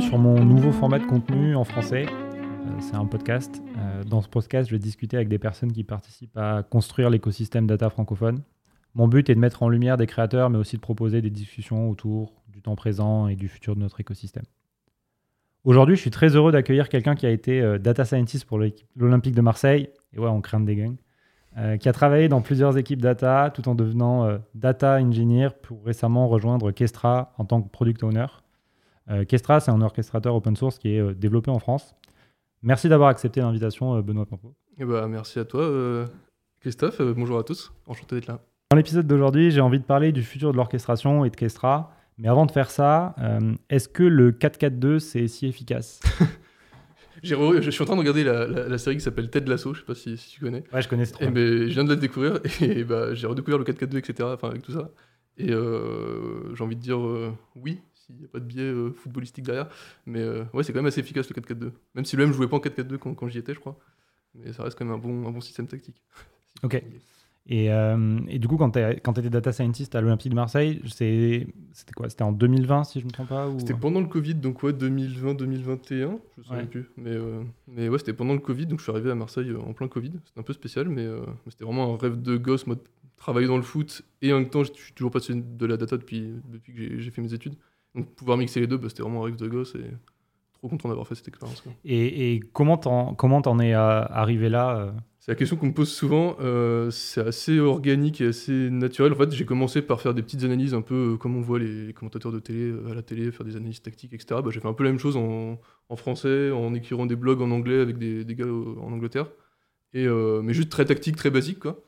sur mon nouveau format de contenu en français. Euh, c'est un podcast. Euh, dans ce podcast, je vais discuter avec des personnes qui participent à construire l'écosystème data francophone. Mon but est de mettre en lumière des créateurs, mais aussi de proposer des discussions autour du temps présent et du futur de notre écosystème. Aujourd'hui, je suis très heureux d'accueillir quelqu'un qui a été euh, data scientist pour l'Olympique de Marseille, et ouais, on craint des gangs, qui a travaillé dans plusieurs équipes data tout en devenant data engineer pour récemment rejoindre Kestra en tant que product owner. Euh, Kestra, c'est un orchestrateur open source qui est euh, développé en France. Merci d'avoir accepté l'invitation, euh, Benoît Pampo. Eh ben, merci à toi, Christophe. bonjour à tous. Enchanté d'être là. Dans l'épisode d'aujourd'hui, j'ai envie de parler du futur de l'orchestration et de Kestra. Mais avant de faire ça, est-ce que le 442 c'est si efficace? Je suis en train de regarder la, série qui s'appelle Ted Lasso, je sais pas si, tu connais. Ouais, je connais ce truc. Ben, je viens de la découvrir et bah, j'ai redécouvert le 442, etc. Enfin, avec tout ça. Et j'ai envie de dire oui, il n'y a pas de biais euh, footballistique derrière. Mais euh, ouais, c'est quand même assez efficace le 4-4-2. Même si le M jouait pas en 4-4-2 quand, quand j'y étais, je crois. Mais ça reste quand même un bon, un bon système tactique. ok. Et, euh, et, du coup, quand tu étais data scientist à l'Olympique de Marseille, c'était quoi? C'était en 2020, si je ne me trompe pas ou... C'était pendant le Covid, donc ouais, 2020-2021, je ne sais plus. Mais, mais ouais, c'était pendant le Covid, donc je suis arrivé à Marseille en plein Covid. C'était un peu spécial, mais, c'était vraiment un rêve de gosse, moi, de travailler dans le foot. Et en même temps, je suis toujours passé de la data depuis, depuis que j'ai fait mes études. Donc pouvoir mixer les deux, bah, c'était vraiment un rêve de gosse et trop content d'avoir fait cette expérience. Et, et, comment t'en comment es euh, arrivé là euh? C'est la question qu'on me pose souvent. Euh, c'est assez organique et assez naturel. En fait, j'ai commencé par faire des petites analyses un peu comme on voit les, commentateurs de télé à la télé, faire des analyses tactiques, etc. Bah, j'ai fait un peu la même chose en, en, français, en écrivant des blogs en anglais avec des, des gars en Angleterre. Et, mais juste très tactique, très basique, quoi.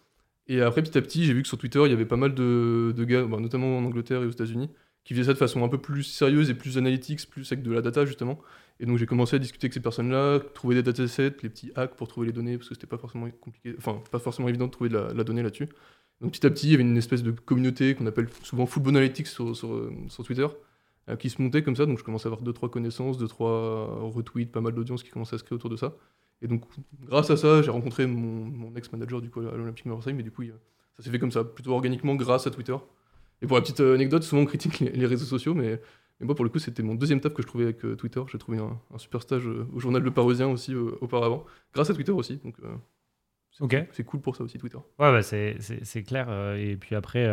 Et après, petit à petit, j'ai vu que sur Twitter, il y avait pas mal de, de gars, bah, notamment en Angleterre et aux États-Unis, qui faisaient ça de façon un peu plus sérieuse et plus analytique, plus avec de la data justement. Et donc j'ai commencé à discuter avec ces personnes-là, trouver des datasets, les petits hacks pour trouver les données, parce que c'était pas forcément compliqué, enfin pas forcément évident de trouver de la, donnée là-dessus. Donc petit à petit, il y avait une espèce de communauté qu'on appelle souvent Football Analytics sur, Twitter, euh, qui se montait comme ça. Donc je commençais à avoir 2-3 connaissances, 2-3 retweets, pas mal d'audience qui commençait à se créer autour de ça. Et donc grâce à ça, j'ai rencontré mon, ex-manager du coup à l'Olympique Marseille, mais du coup ça s'est fait comme ça, plutôt organiquement grâce à Twitter. Et pour la petite euh, anecdote, souvent on critique les, réseaux sociaux, mais, mais, moi pour le coup c'était mon deuxième taf que je trouvais avec euh, Twitter. J'ai trouvé un, super stage euh, au journal Le Parisien aussi auparavant, grâce à Twitter aussi. Donc c'est cool pour ça aussi Twitter. Ouais, bah, c'est clair. et puis après,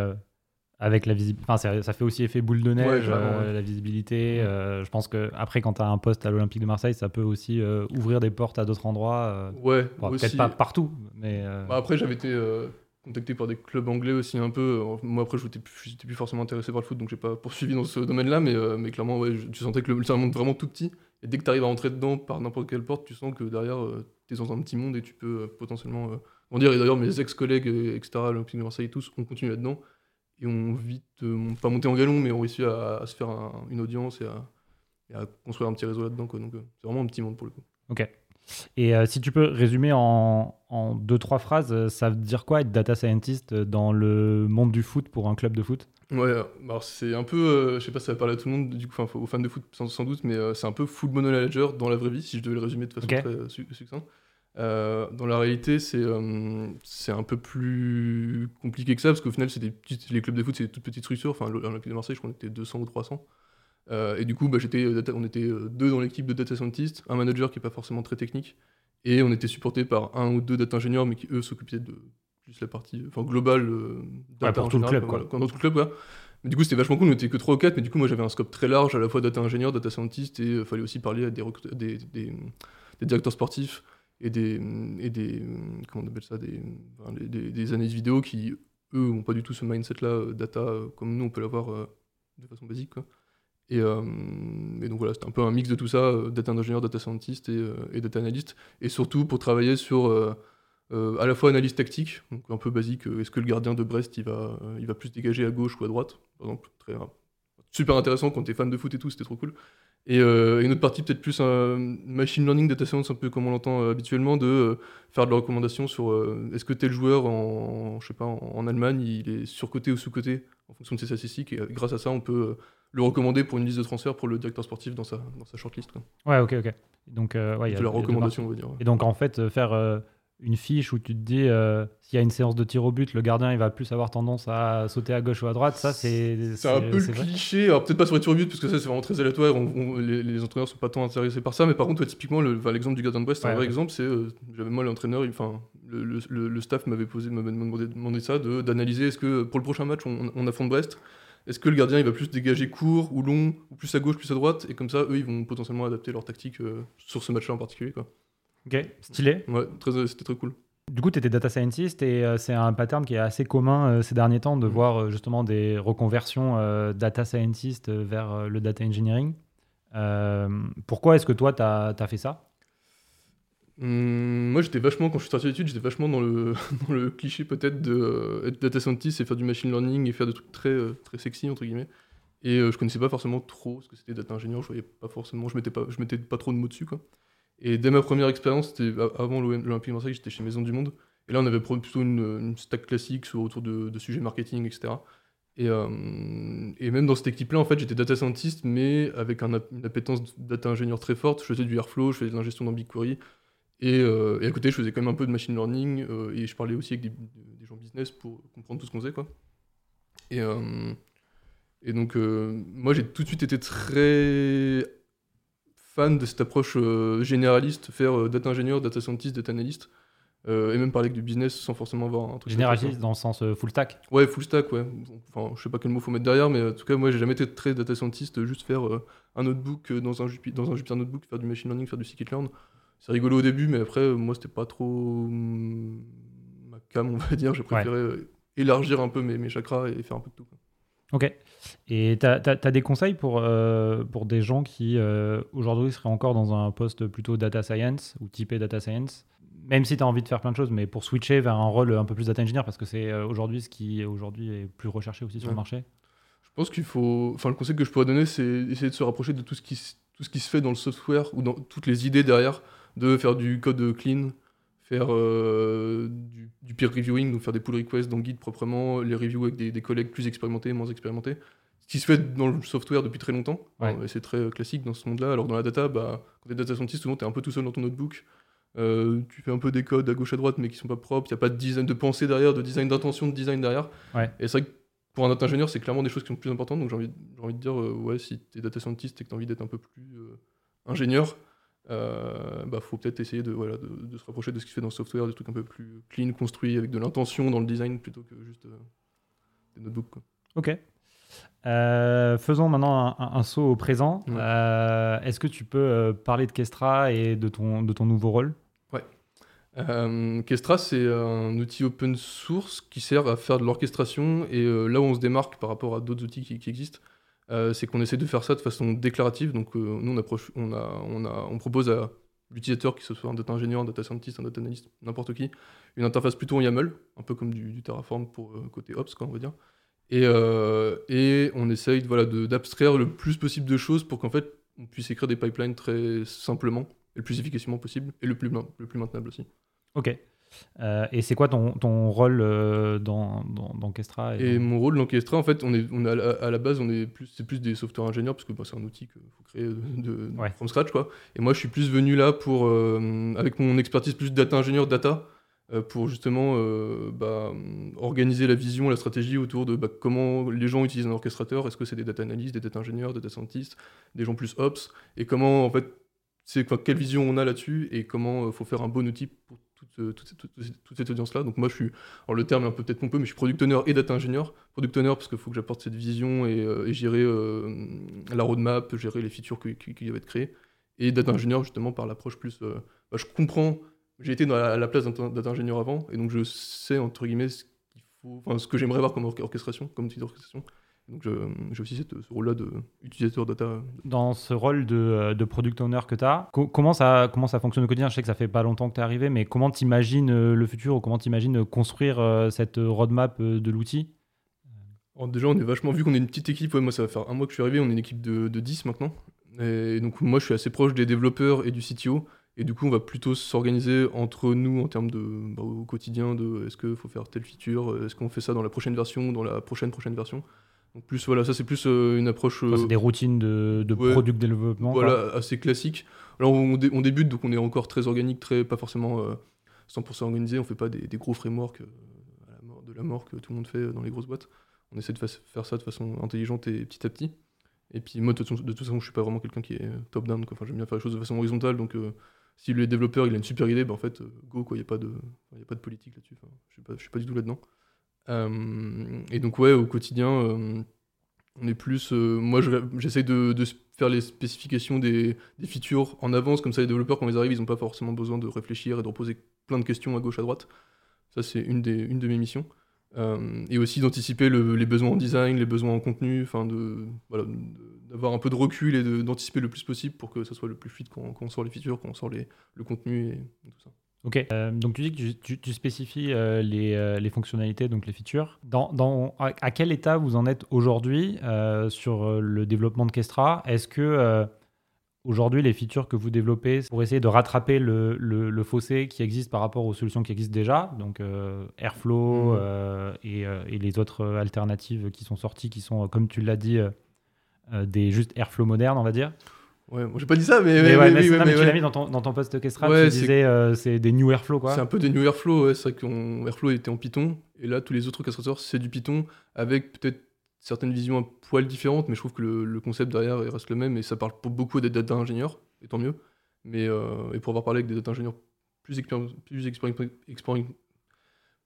avec la visibilité, enfin, ça, fait aussi effet boule de neige, la visibilité. je pense que après quand tu as un poste à l'Olympique de Marseille, ça peut aussi ouvrir des portes à d'autres endroits. ouais, peut-être pas partout, mais. Bah, après j'avais été contacté par des clubs anglais aussi un peu. Moi après, je n'étais plus, forcément intéressé par le foot, donc j'ai pas poursuivi dans ce domaine-là, mais, euh, clairement, ouais, tu sentais que c'est un monde vraiment tout petit. Et dès que tu arrives à rentrer dedans par n'importe quelle porte, tu sens que derrière, euh, tu es dans un petit monde et tu peux euh, potentiellement. Et d'ailleurs, mes ex-collègues, etc., l'Olympique de Marseille, tous, ont continué là-dedans et ont vite, pas monté en galon, mais ont réussi à, se faire une audience et à, construire un petit réseau là-dedans. Donc c'est vraiment un petit monde pour le coup. Ok. Et euh, si tu peux résumer en, en, deux, trois phrases, euh, ça veut dire quoi être data scientist dans le monde du foot pour un club de foot? Ouais, alors c'est un peu, euh, je sais pas si ça va parler à tout le monde, du coup, enfin, aux fans de foot sans, doute, mais c'est un peu football manager dans la vraie vie, si je devais le résumer de façon très succincte. dans la réalité, c'est c'est un peu plus compliqué que ça, parce qu'au final, c'est des les clubs de foot, c'est des toutes petites structures. Enfin, l'Olympique de Marseille, je crois qu'on était 200 ou 300. Euh, et du coup, bah, j'étais, euh, on était euh, deux dans l'équipe de data scientist, un manager qui n'est pas forcément très technique, et on était supporté par un ou deux data ingénieurs, mais qui eux s'occupaient de juste la partie enfin, globale data pour tout le club. Quoi. Dans tout le club, quoi. Mais du coup, c'était vachement cool, on était que 3 ou 4, mais du coup, moi j'avais un scope très large, à la fois data ingénieur, data scientist, et il fallait aussi parler à des, des, des, directeurs sportifs et des, et des comment on appelle ça, des, des, des analyses vidéo qui, eux, n'ont pas du tout ce mindset-là, data, comme nous, on peut l'avoir de façon basique. Quoi. Euh, et, donc voilà, c'était un peu un mix de tout ça, euh, data ingénieur, data scientist et, euh, et, data analyst. Et surtout pour travailler sur à la fois analyse tactique, donc un peu basique, est-ce que le gardien de Brest il va, il va plus dégager à gauche ou à droite, par exemple, très, super intéressant quand tu es fan de foot et tout, c'était trop cool. Et une autre partie peut-être plus un machine learning, data science, un peu comme on l'entend habituellement, de faire de la recommandation sur est-ce que tel joueur en, je sais pas, en, Allemagne, il est surcoté ou sous-coté en fonction de ses statistiques, et grâce à ça, on peut le recommander pour une liste de transfert pour le directeur sportif dans sa, dans sa shortlist. Ouais, ok, ok. Donc, euh, ouais, de la recommandation, on va dire. Et donc, en fait, euh, faire euh, une fiche où tu te dis euh, s'il y a une séance de tir au but, le gardien il va plus avoir tendance à sauter à gauche ou à droite. Ça, c'est. C'est un peu le cliché. Alors, peut-être pas sur les tirs au but, parce que ça, c'est vraiment très aléatoire. les, les, entraîneurs sont pas tant intéressés par ça. Mais par contre, typiquement, l'exemple du gardien de Brest, c'est un vrai exemple. C'est, j'avais moi l'entraîneur, enfin, le, le, staff m'avait posé, m'avait demandé, demandé, ça, d'analyser est-ce que pour le prochain match, on, on affronte Brest? Est-ce que le gardien il va plus dégager court ou long, ou plus à gauche, plus à droite Et comme ça, eux, ils vont potentiellement adapter leur tactique euh, sur ce match-là en particulier. Quoi. Ok, stylé. Ouais, c'était très cool. Du coup, tu étais data scientist et euh, c'est un pattern qui est assez commun euh, ces derniers temps de mm. voir euh, justement des reconversions data scientist vers le data engineering. pourquoi est-ce que toi, tu as, fait ça? Hum, Moi, j'étais vachement, quand je suis sorti d'études, j'étais vachement dans le, dans le cliché peut-être d'être data scientist et faire du machine learning et faire des trucs très, très sexy, entre guillemets. Et je connaissais pas forcément trop ce que c'était data ingénieur, je voyais pas forcément, je mettais pas, je mettais pas trop de mots dessus, quoi. Et dès ma première expérience, c'était avant l'Olympique Marseille, j'étais chez Maison du Monde. Et là, on avait plutôt une, stack classique autour de, sujets marketing, etc. Et, euh, et même dans cette équipe-là, en fait, j'étais data scientist, mais avec un, une appétence data ingénieur très forte. Je faisais du Airflow, je faisais de l'ingestion dans BigQuery. Et, euh, et, à côté, je faisais quand même un peu de machine learning. Euh, et je parlais aussi avec des, des, gens business pour comprendre tout ce qu'on faisait. Quoi. Et, et donc, moi, j'ai tout de suite été très de cette approche euh, généraliste, faire euh, data ingénieur, data scientist, data analyst, euh, et même parler avec du business sans forcément avoir un truc. Généraliste dans le sens full stack? Ouais, full stack, ouais. Enfin, je sais pas quel mot faut mettre derrière, mais en tout cas, moi, j'ai jamais été très data scientist, juste faire un notebook dans un, dans un Jupyter Notebook, faire du machine learning, faire du scikit-learn. C'est rigolo au début, mais après, moi, c'était pas trop ma cam, on va dire. J'ai préféré élargir un peu mes, mes, chakras et faire un peu de tout. Ok. Et tu as, des conseils pour, euh, pour des gens qui euh, aujourd'hui seraient encore dans un poste plutôt data science ou typé data science? Même si tu as envie de faire plein de choses, mais pour switcher vers un rôle un peu plus data engineer, parce que c'est euh, aujourd'hui ce qui aujourd'hui est plus recherché aussi sur le marché? Je pense qu'il faut. Enfin, le conseil que je pourrais donner, c'est essayer de se rapprocher de tout ce, qui, tout ce qui se fait dans le software ou dans toutes les idées derrière, de faire du code clean, faire du, du, peer reviewing, donc faire des pull requests dans Git proprement, les reviews avec des, des collègues plus expérimentés, moins expérimentés qui se fait dans le software depuis très longtemps. et c'est très euh, classique dans ce monde-là. Alors dans la data, bah, quand tu es data scientist, souvent tu es un peu tout seul dans ton notebook. Euh, tu fais un peu des codes à gauche à droite, mais qui sont pas propres. Il n'y a pas de design de pensée derrière, de design d'intention, de design derrière. Et c'est vrai que pour un data ingénieur, c'est clairement des choses qui sont plus importantes. Donc j'ai envie, envie, de dire, euh, ouais, si tu es data scientist et que tu as envie d'être un peu plus ingénieur, bah faut peut-être essayer de, voilà, de, se rapprocher de ce qui se fait dans le software, des trucs un peu plus clean, construits, avec de l'intention dans le design plutôt que juste des notebooks. Quoi. Ok. Euh, faisons maintenant un, saut au présent. Euh, est-ce que tu peux euh, parler de Kestra et de ton, de ton nouveau rôle? Ouais. Kestra, c'est un outil open source qui sert à faire de l'orchestration. Et là où on se démarque par rapport à d'autres outils qui, existent, c'est qu'on essaie de faire ça de façon déclarative. Donc, nous, on, approche, on, a, on, a, on propose à l'utilisateur, que ce soit un data ingénieur, un data scientist, un data analyst, n'importe qui, une interface plutôt en YAML, un peu comme du, Terraform pour côté Ops, quoi, on va dire. Et, euh, et on essaye voilà, d'abstraire le plus possible de choses pour qu'en fait, on puisse écrire des pipelines très simplement et le plus efficacement possible et le plus, le plus maintenable aussi. Ok. Euh, et c'est quoi ton, ton rôle euh, dans, dans, Kestra Et, mon rôle dans Kestra, en fait, on est, on a, à la base, on est plus, c'est plus des software ingénieurs parce que bah, c'est un outil qu'il faut créer de, from scratch, quoi. Et moi, je suis plus venu là pour, avec mon expertise plus data ingénieur, data, euh, pour justement euh, bah, organiser la vision, la stratégie autour de bah, comment les gens utilisent un orchestrateur. Est-ce que c'est des data analystes, des data ingénieurs, des data scientists, des gens plus ops? Et comment, en fait, c'est quelle vision on a là-dessus? Et comment il euh, faut faire un bon outil pour toute, toute, cette audience-là. Donc moi, je suis, alors le terme est un peu peut-être pompeux, mais je suis product owner et data ingénieur. Product owner parce qu'il faut que j'apporte cette vision et, gérer la roadmap, gérer les features qui, qui, qui, être créées. Et data ingénieur justement par l'approche plus, bah, je comprends j'ai été à la place d'un ingénieur avant, et donc je sais, entre guillemets, ce, qu'il faut, ce que j'aimerais voir comme orchestration, comme outil d'orchestration. Donc j'ai aussi cette, ce rôle-là d'utilisateur data. Dans ce rôle de, euh, de product owner que tu as, comment, ça, comment ça fonctionne au quotidien? Je sais que ça fait pas longtemps que tu es arrivé, mais comment tu imagines euh, le futur ou comment tu imagines euh, construire cette roadmap de l'outil? Déjà, on est vachement, vu qu'on est une petite équipe, moi ça va faire un mois que je suis arrivé, on est une équipe de, de 10 maintenant. Et donc moi je suis assez proche des développeurs et du CTO. Et du coup, on va plutôt s'organiser entre nous en termes de bah, au quotidien de est-ce qu'il faut faire telle feature, est-ce qu'on fait ça dans la prochaine version, dans la prochaine prochaine version? Donc plus voilà, ça c'est plus euh, une approche. c'est des routines de, de product développement. Voilà, assez classique. Alors on, on, débute, donc on est encore très organique, très pas forcément. Euh, 100% organisé, on fait pas des, des gros frameworks à la mort, de la mort que tout le monde fait dans les grosses boîtes. On essaie de faire ça de façon intelligente et petit à petit. Et puis moi, de toute, façon, je suis pas vraiment quelqu'un qui est top-down. Enfin, j'aime bien faire les choses de façon horizontale. Donc, si le développeur il a une super idée, ben, en fait, go, quoi. Il n'y a, pas de, y a pas de politique là-dessus. Enfin, je suis pas, je suis pas du tout là-dedans. Et donc, ouais, au quotidien on est plus. Euh, moi, j'essaie de, faire les spécifications des, features en avance, comme ça les développeurs, quand ils arrivent, ils n'ont pas forcément besoin de réfléchir et de reposer plein de questions à gauche, à droite. Ça, c'est une, une de mes missions. Euh, et aussi d'anticiper les besoins en design, les besoins en contenu, enfin de d'avoir un peu de recul et d'anticiper le plus possible pour que ça soit le plus fluide quand, on sort les features, quand on sort le contenu et tout ça. Ok, euh, donc tu dis que tu, spécifies euh, euh, les, fonctionnalités, donc les features. Dans, à quel état vous en êtes aujourd'hui sur le développement de Kestra? Est-ce que aujourd'hui les features que vous développez pour essayer de rattraper le, fossé qui existe par rapport aux solutions qui existent déjà, donc Airflow mmh. et, et, les autres alternatives qui sont sorties, qui sont, comme tu l'as dit, des juste Airflow modernes, on va dire? Ouais, moi j'ai pas dit ça, mais. Mais, ouais, mais, tu l'as mis dans ton, dans ton post orchestral, tu disais euh, c'est des New Airflow quoi. C'est un peu des New Airflow, c'est vrai que Airflow était en Python, et là tous les autres orchestrateurs c'est du Python, avec peut-être certaines visions un poil différentes, mais je trouve que le, le, concept derrière reste le même, et ça parle pour beaucoup des data ingénieurs, et tant mieux. Mais, euh, et pour avoir parlé avec des data ingénieurs plus, plus expérimentés,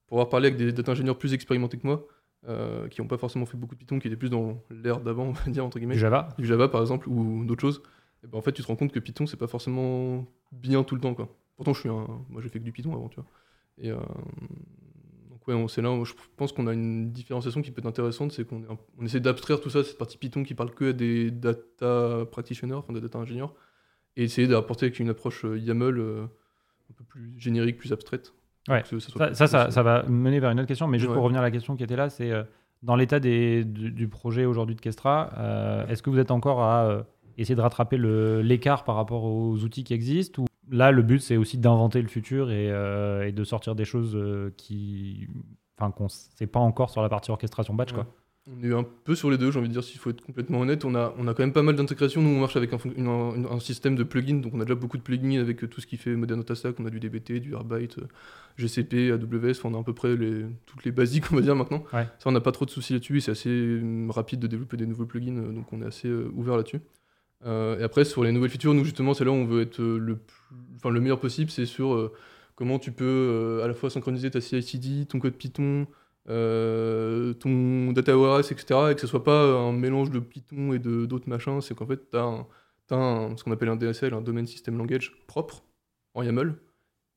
pour avoir parlé avec des data ingénieurs plus expérimentés que moi, euh, qui n'ont pas forcément fait beaucoup de Python, qui étaient plus dans l'ère d'avant, on va dire, entre guillemets. Du Java Du Java par exemple, ou d'autres choses ben, en fait, tu te rends compte que Python, c'est pas forcément bien tout le temps. Quoi. Pourtant, je suis un... moi, j'ai fait que du Python avant, tu vois. Et euh, donc, ouais, c'est là où je pense qu'on a une différenciation qui peut être intéressante, c'est qu'on on essaie d'abstraire tout ça, cette partie Python qui parle que à des data practitioners, enfin des data ingénieurs, et essayer d'apporter avec une approche euh, YAML euh, un peu plus générique, plus abstraite. Ouais. Ça, ça, ça, va mener vers une autre question, mais juste pour revenir à la question qui était là, c'est dans l'état du, du, projet aujourd'hui de Kestra, est-ce que vous êtes encore à essayer de rattraper l'écart par rapport aux outils qui existent ou là le but c'est aussi d'inventer le futur et, euh, et, de sortir des choses euh, qui enfin qu'on sait pas encore sur la partie orchestration batch quoi. On est un peu sur les deux, j'ai envie de dire, s'il faut être complètement honnête. On a, on a quand même pas mal d'intégration. Nous, on marche avec un, un, système de plugins, donc on a déjà beaucoup de plugins avec tout ce qui fait Modern Data On a du DBT, du Airbyte, GCP, AWS, enfin, on a à peu près les, toutes les basiques, on va dire maintenant. Ça, on n'a pas trop de soucis là-dessus. C'est assez rapide de développer des nouveaux plugins, donc on est assez euh, ouvert là-dessus. Euh, et après, sur les nouvelles features, nous justement, c'est là où on veut être euh, le, enfin, le meilleur possible, c'est sur euh, comment tu peux à la fois synchroniser ta CI/CD, ton code Python, ton data warehouse, etc., et que ce soit pas un mélange de Python et de d'autres machins. C'est qu'en fait, tu as, ce qu'on appelle un DSL, un Domain System Language propre en YAML.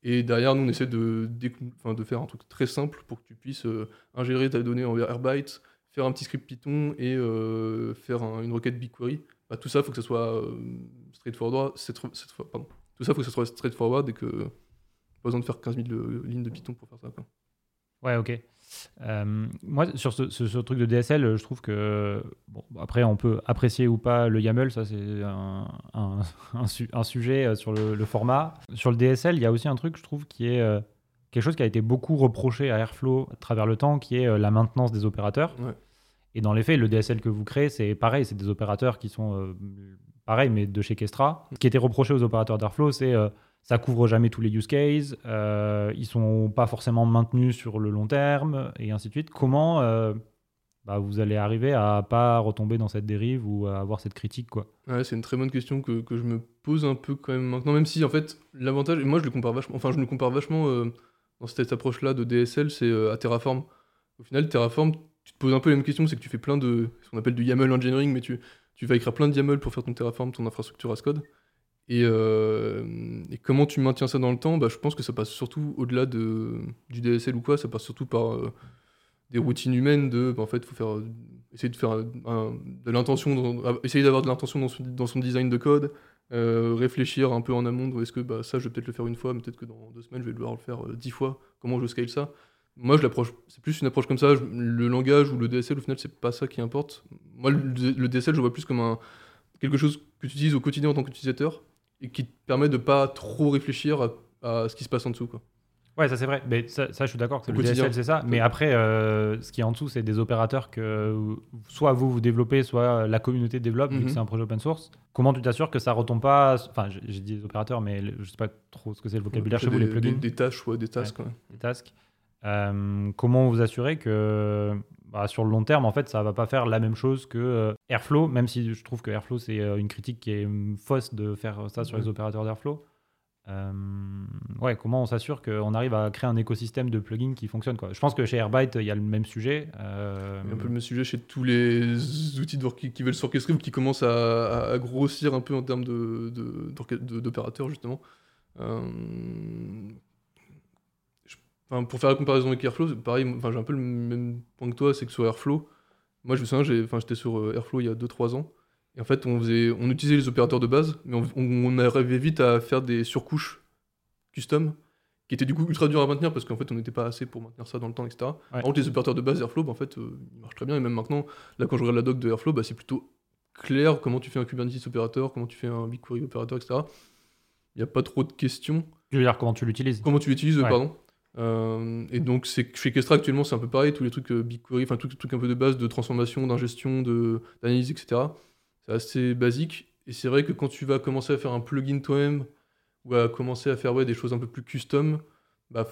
Et derrière, nous, on essaie de, de faire un truc très simple pour que tu puisses ingérer ta donnée en Airbyte, faire un petit script Python et faire une requête BigQuery bah, tout ça, il faut que ce soit euh, straightforward. pardon. Tout ça, faut que ce soit straightforward et que pas besoin de faire 15 000 lignes de Python pour faire ça. Quoi. Ouais, ok. Euh, moi, sur ce, truc de DSL, je trouve que, bon, après, on peut apprécier ou pas le YAML, ça c'est un, un, un, sujet euh, sur le, format. Sur le DSL, il y a aussi un truc, je trouve, qui est quelque chose qui a été beaucoup reproché à Airflow à travers le temps, qui est la maintenance des opérateurs. Ouais. Et dans les faits, le DSL que vous créez, c'est pareil, c'est des opérateurs qui sont euh, pareils, mais de chez Kestra. Ce qui était reproché aux opérateurs d'Airflow, c'est euh, ça couvre jamais tous les use cases, euh, ils sont pas forcément maintenus sur le long terme, et ainsi de suite. Comment euh, bah, vous allez arriver à pas retomber dans cette dérive ou à avoir cette critique quoi? C'est une très bonne question que, que, je me pose un peu quand même maintenant, même si en fait l'avantage, et moi je le compare vachement, enfin je le compare vachement dans cette approche-là de DSL, c'est à Terraform. Au final, Terraform, tu te poses un peu les mêmes questions, c'est que tu fais plein de ce qu'on appelle du YAML engineering, mais tu, tu vas écrire plein de YAML pour faire ton Terraform, ton infrastructure as code. Et, euh, comment tu maintiens ça dans le temps? Bah, Je pense que ça passe surtout au-delà de, du DSL ou quoi, ça passe surtout par euh, des routines humaines de, bah, en fait, faut faire, essayer de faire de l'intention, essayer d'avoir de l'intention dans son, design de code, euh, réfléchir un peu en amont, est-ce que bah, ça, je vais peut-être le faire une fois, mais peut-être que dans deux semaines, je vais devoir le faire dix fois, comment je scale ça? Moi, je l'approche, c'est plus une approche comme ça. le langage ou le DSL, au final, c'est pas ça qui importe. Moi, le, DSL, je vois plus comme un, quelque chose que tu utilises au quotidien en tant qu'utilisateur et qui te permet de pas trop réfléchir à, ce qui se passe en dessous. Quoi. Ouais, ça c'est vrai. Mais ça, ça, je suis d'accord que le quotidien. DSL c'est ça. Mais après, euh, ce qui est en dessous, c'est des opérateurs que soit vous vous développez, soit la communauté développe, vu Mhm. que c'est un projet open source. Comment tu t'assures que ça retombe pas Enfin, j'ai dit des opérateurs, mais je sais pas trop ce que c'est le vocabulaire chez Des- vous, les des, plugins, des tâches, ouais, des tasks. ouais. les tasks. Euh, comment vous assurez que bah, sur le long terme, en fait, ça va pas faire la même chose que euh, Airflow, même si je trouve que Airflow c'est euh, une critique qui est hum, fausse de faire ça sur les opérateurs d'Airflow. Euh, ouais, comment on s'assure qu'on arrive à créer un écosystème de plugins qui fonctionne quoi? Je pense que chez Airbyte, il y a le même sujet. euh, Il y a un peu le même sujet chez tous les outils de qui, qui veulent s'orchestrer ou qui commencent à, grossir un peu en termes de- de- d'opérateurs, justement. Euh, enfin, pour faire la comparaison avec Airflow, pareil, enfin, j'ai un peu le même point que toi, c'est que sur Airflow, moi je me souviens, j'ai- enfin, j'étais sur euh, Airflow il y a 2-3 ans, et en fait on, faisait, on utilisait les opérateurs de base, mais on, on- arrivait vite à faire des surcouches custom qui étaient du coup ultra durs à maintenir parce qu'en fait on n'était pas assez pour maintenir ça dans le temps, etc. Par contre, les opérateurs de base Airflow, bah, en fait, euh, ils marchent très bien. Et même maintenant, là, quand je regarde la doc de Airflow, bah, c'est plutôt clair comment tu fais un Kubernetes opérateur, comment tu fais un BigQuery opérateur, etc. Il n'y a pas trop de questions. Je veux dire, comment tu l'utilises? Comment tu l'utilises, euh, Ouais. pardon? Euh, et donc, c'est chez Kestra actuellement, c'est un peu pareil. Tous les trucs euh, BigQuery, enfin, tous les trucs un peu de base de transformation, d'ingestion, de- d'analyse, etc. C'est assez basique. Et c'est vrai que quand tu vas commencer à faire un plugin toi-même, ou à commencer à faire ouais, des choses un peu plus custom, bah,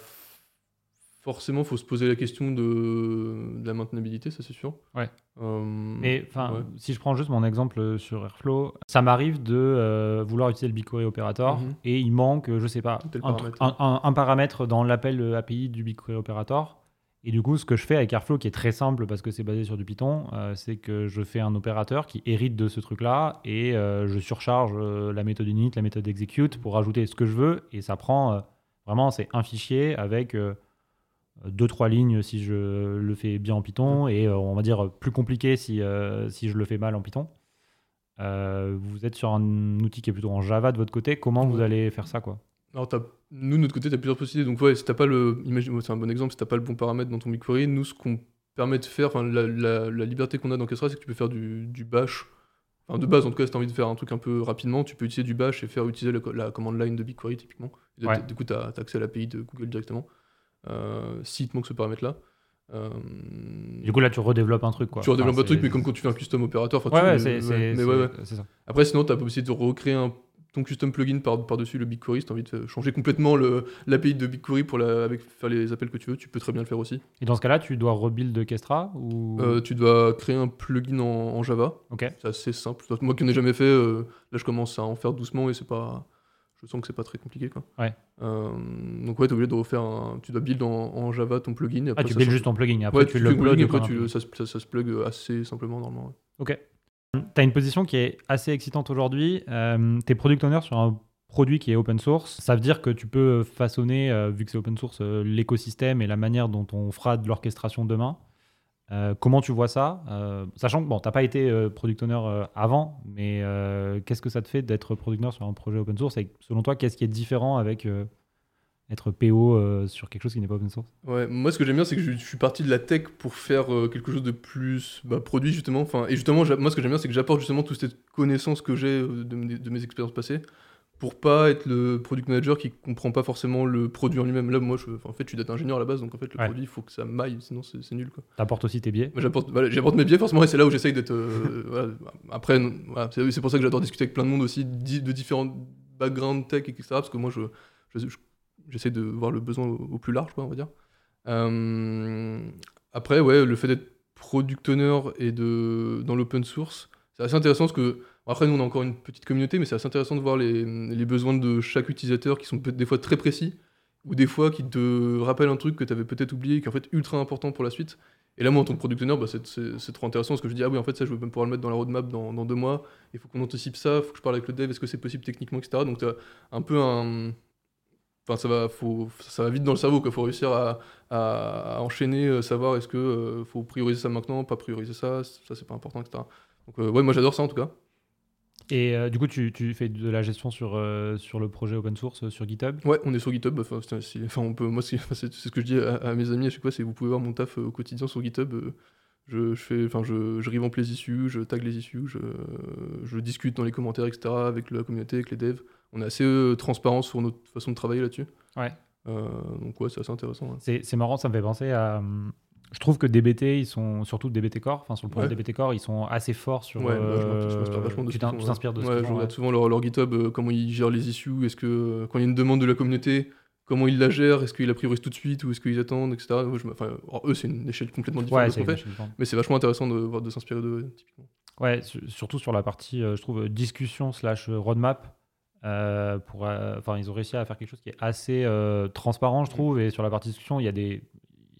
forcément, il faut se poser la question de, de la maintenabilité, ça c'est sûr. Ouais. Euh, Mais enfin, ouais. si je prends juste mon exemple sur Airflow, ça m'arrive de euh, vouloir utiliser le BigQuery Operator Mhm. et il manque, je sais pas, un, paramètre. un- un- un paramètre dans l'appel API du BigQuery Operator. Et du coup, ce que je fais avec Airflow, qui est très simple parce que c'est basé sur du Python, euh, c'est que je fais un opérateur qui hérite de ce truc-là et euh, je surcharge euh, la méthode init, la méthode execute pour rajouter ce que je veux et ça prend euh, vraiment, c'est un fichier avec euh, deux trois lignes si je le fais bien en Python et euh, on va dire plus compliqué si, euh, si je le fais mal en Python. Euh, vous êtes sur un outil qui est plutôt en Java de votre côté. Comment vous allez faire ça quoi? Alors, nous, de notre côté, tu as plusieurs possibilités. Donc, ouais, si t'as pas le. C'est un bon exemple, si t'as pas le bon paramètre dans ton BigQuery, nous, ce qu'on permet de faire, la, la- la liberté qu'on a dans Kestra, c'est que tu peux faire du, du bash. Enfin, de base, en tout cas, si t'as envie de faire un truc un peu rapidement, tu peux utiliser du bash et faire utiliser la, la commande line de BigQuery, typiquement. Et de- Ouais. Du coup, tu as, accès à l'API de Google directement. Euh, si te manque ce paramètre-là. Euh, Du coup là tu redéveloppes un truc quoi. tu redéveloppes Enfin, un truc, mais comme quand tu fais un custom opérateur. enfin, Ouais, ouais, c'est ouais, ça. Après, sinon, tu as possibilité de recréer un, ton custom plugin par- par-dessus le BigQuery. Si tu as envie de changer complètement l'API de BigQuery pour la, avec, faire les appels que tu veux, tu peux très bien le faire aussi. Et dans ce cas-là, tu dois rebuild Kestra ou? Euh, tu dois créer un plugin en, en Java. Ok. C'est assez simple. Moi qui n'en ai jamais fait, euh, là je commence à en faire doucement et c'est pas. Je sens que c'est pas très compliqué. Quoi. Ouais. Euh, donc ouais, t'es obligé de refaire un... Tu dois build en, en Java ton plugin. Et Ah, tu builds juste ton plugin. Après, Ouais, tu le plugs après tu ça, se- ça- ça se plug assez simplement normalement. ouais. Ok. Tu as une position qui est assez excitante aujourd'hui. Euh, tu es product owner sur un produit qui est open source. Ça veut dire que tu peux façonner, euh, vu que c'est open source, euh, l'écosystème et la manière dont on fera de l'orchestration demain. Euh, comment tu vois ça Euh, Sachant que bon, tu n'as pas été euh, product owner avant, mais qu'est-ce que ça te fait d'être product owner sur un projet open source Et selon toi, qu'est-ce qui est différent avec être PO sur quelque chose qui n'est pas open source? Ouais, moi ce que j'aime bien c'est que je, suis parti de la tech pour faire quelque chose de plus bah, produit justement. Enfin, et justement, moi ce que j'aime bien c'est que j'apporte justement toute cette connaissance que j'ai de mes expériences passées pour pas être le product manager qui comprend pas forcément le produit en lui-même. Là, moi, je, en fait, je suis data ingénieur à la base, donc en fait, le Ouais. produit, il faut que ça maille, sinon c'est nul. Quoi. Tu apportes aussi tes biais j'apporte, voilà, mes biais forcément, et c'est là où j'essaye d'être. euh, voilà. Après, voilà, c'est pour ça que j'adore discuter avec plein de monde aussi, de différents backgrounds tech, etc. Parce que moi, je, je- je- j'essaie de voir le besoin au, au plus large, quoi, on va dire. Euh, après, ouais, le fait d'être product owner et de, dans l'open source, c'est assez intéressant parce que. Après, nous, on a encore une petite communauté, mais c'est assez intéressant de voir les, besoins de chaque utilisateur qui sont des fois très précis, ou des fois qui te rappellent un truc que tu avais peut-être oublié, qui est en fait ultra important pour la suite. Et là, moi, en tant que product owner, bah, c'est- trop intéressant parce que je dis, ah oui, en fait, ça, je vais même pouvoir le mettre dans la roadmap dans, deux mois. Il faut qu'on anticipe ça, il faut que je parle avec le dev, est-ce que c'est possible techniquement, etc. Donc, tu as un peu un. Enfin, ça va, ça va vite dans le cerveau, il faut réussir à enchaîner, euh, savoir est-ce que euh, faut prioriser ça maintenant, pas prioriser ça, ça c'est pas important, etc. Donc, euh, ouais, moi j'adore ça en tout cas. Et euh, du coup, tu, tu fais de la gestion sur, euh, sur le projet open source euh, sur GitHub? Ouais, on est sur GitHub. Enfin, on peut, moi, c'est ce que je dis à, à mes amis à chaque fois, c'est vous pouvez voir mon taf au quotidien sur GitHub. Je, je fais, enfin, je, je revamp les issues, je tag les issues, je, je discute dans les commentaires, etc. avec la communauté, avec les devs. On est assez transparent sur notre façon de travailler là-dessus. Ouais. donc ouais, c'est assez intéressant. ouais. C'est c'est marrant, ça me fait penser à. Je trouve que DBT, ils sont surtout DBT Core, enfin sur le projet Ouais. DBT Core, ils sont assez forts sur. Ouais, moi, je m'in- je euh, m'inspire vachement de tu t'inspires de ce Ouais, qu'ils je regarde souvent leur, leur GitHub, euh, comment ils gèrent les issues, est-ce que euh, quand il y a une demande de la communauté, comment ils la gèrent, est-ce qu'ils la priorisent tout de suite ou est-ce qu'ils attendent, etc. Moi, je me- enfin, alors, eux, c'est une échelle complètement différente Ouais, de ce qu'on fait, mais c'est vachement intéressant de, de s'inspirer ouais, typiquement. Ouais, su- surtout sur la partie, euh, je trouve, euh, discussion slash euh, roadmap. euh, pour, euh, enfin, ils ont réussi à faire quelque chose qui est assez euh, transparent, je trouve. Et sur la partie discussion, il y a des,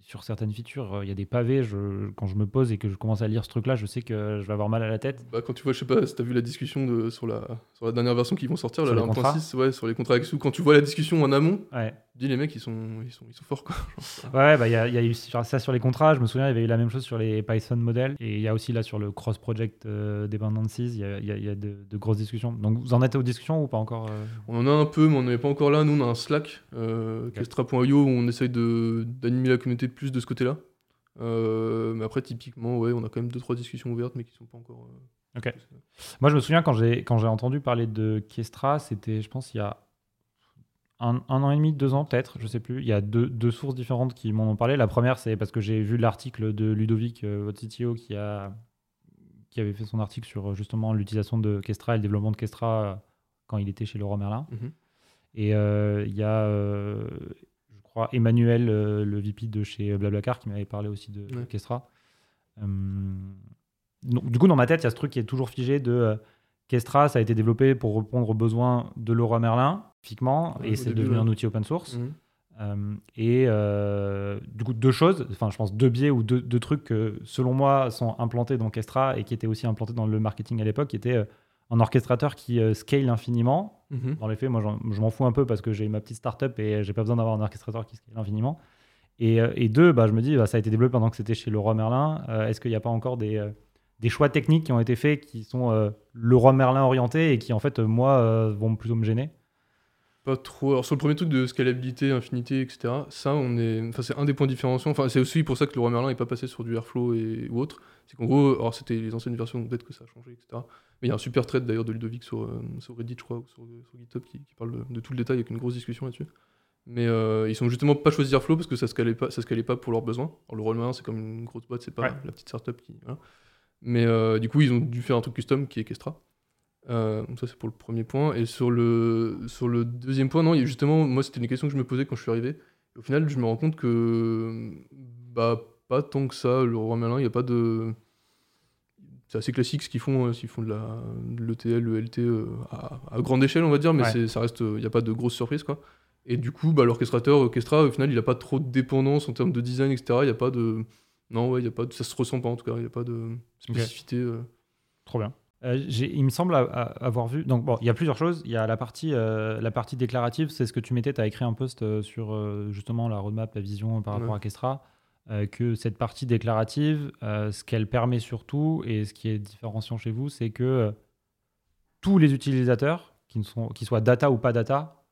sur certaines features, euh, il y a des pavés. Je, quand je me pose et que je commence à lire ce truc-là, je sais que je vais avoir mal à la tête. Bah, quand tu vois, je sais pas, si t'as vu la discussion de, sur, la, sur la dernière version qui vont sortir, là, Sur la les contrats 1.6, ouais, sur les contrats avec sous, quand tu vois la discussion en amont, Ouais. Dis les mecs, ils sont, ils sont, ils sont forts, quoi. Ouais, bah, il y, a- il y a eu ça sur les contrats. Je me souviens, il y avait eu la même chose sur les Python modèles. Et il y a aussi là sur le cross-project euh, dependencies, il y a, y a- y a de, de grosses discussions. Donc vous en êtes aux discussions ou pas encore euh On en a un peu, mais on n'est pas encore là. Nous, on a un Slack, euh, Kestra.io, où on essaye de- d'animer la communauté plus de ce côté-là. Euh, mais après, typiquement, ouais, on a quand même deux trois discussions ouvertes, mais qui sont pas encore. euh, Ok. Moi, je me souviens quand j'ai quand j'ai entendu parler de Kestra, c'était, je pense, il y a un, un an et demi, deux ans peut-être, je sais plus. Il y a deux, deux sources différentes qui m'en ont parlé. La première, c'est parce que j'ai vu l'article de Ludovic, euh, votre CTO, qui a qui avait fait son article sur justement l'utilisation de Kestra et le développement de Kestra euh, quand il était chez Leroy Merlin. Mhm. Et euh, il y a, euh, je crois, Emmanuel, le VP de chez Blablacar, qui m'avait parlé aussi de Ouais. Kestra. Donc, du coup, dans ma tête, il y a ce truc qui est toujours figé de Kestra, ça a été développé pour répondre aux besoins de Leroy Merlin, typiquement, Ouais, et c'est devenu ouais. un outil open source. Mhm. Euh, et euh, du coup, deux choses, enfin, je pense deux biais ou deux, deux trucs que, selon moi, sont implantés dans Kestra et qui étaient aussi implantés dans le marketing à l'époque, qui était euh, un orchestrateur qui scale infiniment. Mhm. Dans les faits, moi, je m'en fous un peu parce que j'ai ma petite startup et j'ai pas besoin d'avoir un orchestrateur qui scale infiniment. Et, et deux, bah, je me dis, bah, ça a été développé pendant que c'était chez Leroy Merlin. Euh, Est-ce qu'il n'y a pas encore des, des choix techniques qui ont été faits qui sont euh, Leroy Merlin orientés et qui, en fait, euh, moi, euh, vont plutôt me gêner Pas trop. Alors, sur le premier truc de scalabilité, infinité, etc., ça, on est. Enfin, c'est un des points différenciants. Enfin, c'est aussi pour ça que le roi Merlin n'est pas passé sur du Airflow et, ou autre. C'est qu'en gros, alors c'était les anciennes versions, peut-être que ça a changé, etc. Mais il y a un super thread d'ailleurs de Ludovic sur, euh, sur Reddit, je crois, ou sur, sur GitHub qui, qui parle de, de tout le détail avec une grosse discussion là-dessus. Mais euh, ils sont justement pas choisi Airflow parce que ça scalait pas, ça scalait pas pour leurs besoins. Alors, le rôle Merlin, c'est comme une grosse boîte, c'est pas Ouais. la petite startup qui. voilà. Mais euh, du coup, ils ont dû faire un truc custom qui est Kestra. Euh, donc ça c'est pour le premier point. Et sur le, sur le deuxième point, non, justement, moi c'était une question que je me posais quand je suis arrivé. Et au final, je me rends compte que bah pas tant que ça, le roi Merlin, il n'y a pas de... C'est assez classique ce qu'ils font, euh, s'ils font de la l'ETL, le LT euh, à, à grande échelle, on va dire, mais Ouais. ça reste, il n'y a pas de grosses surprises quoi. Et du coup, bah, l'orchestrateur, Orchestra, au final, il n'a pas trop de dépendance en termes de design, etc. Il n'y a pas de... Non, ouais, y a pas de... ça se ressent pas en tout cas, il n'y a pas de spécificité. euh. Trop bien. Euh, il me semble avoir vu. Donc, bon, il y a plusieurs choses. Il y a la partie, euh, la partie déclarative, c'est ce que tu mettais. Tu as écrit un post sur euh, justement la roadmap, la vision par rapport Ouais. à Kestra. que cette partie déclarative, ce qu'elle permet surtout, et ce qui est différenciant chez vous, c'est que tous les utilisateurs, qui, sont, qui soient data ou pas data,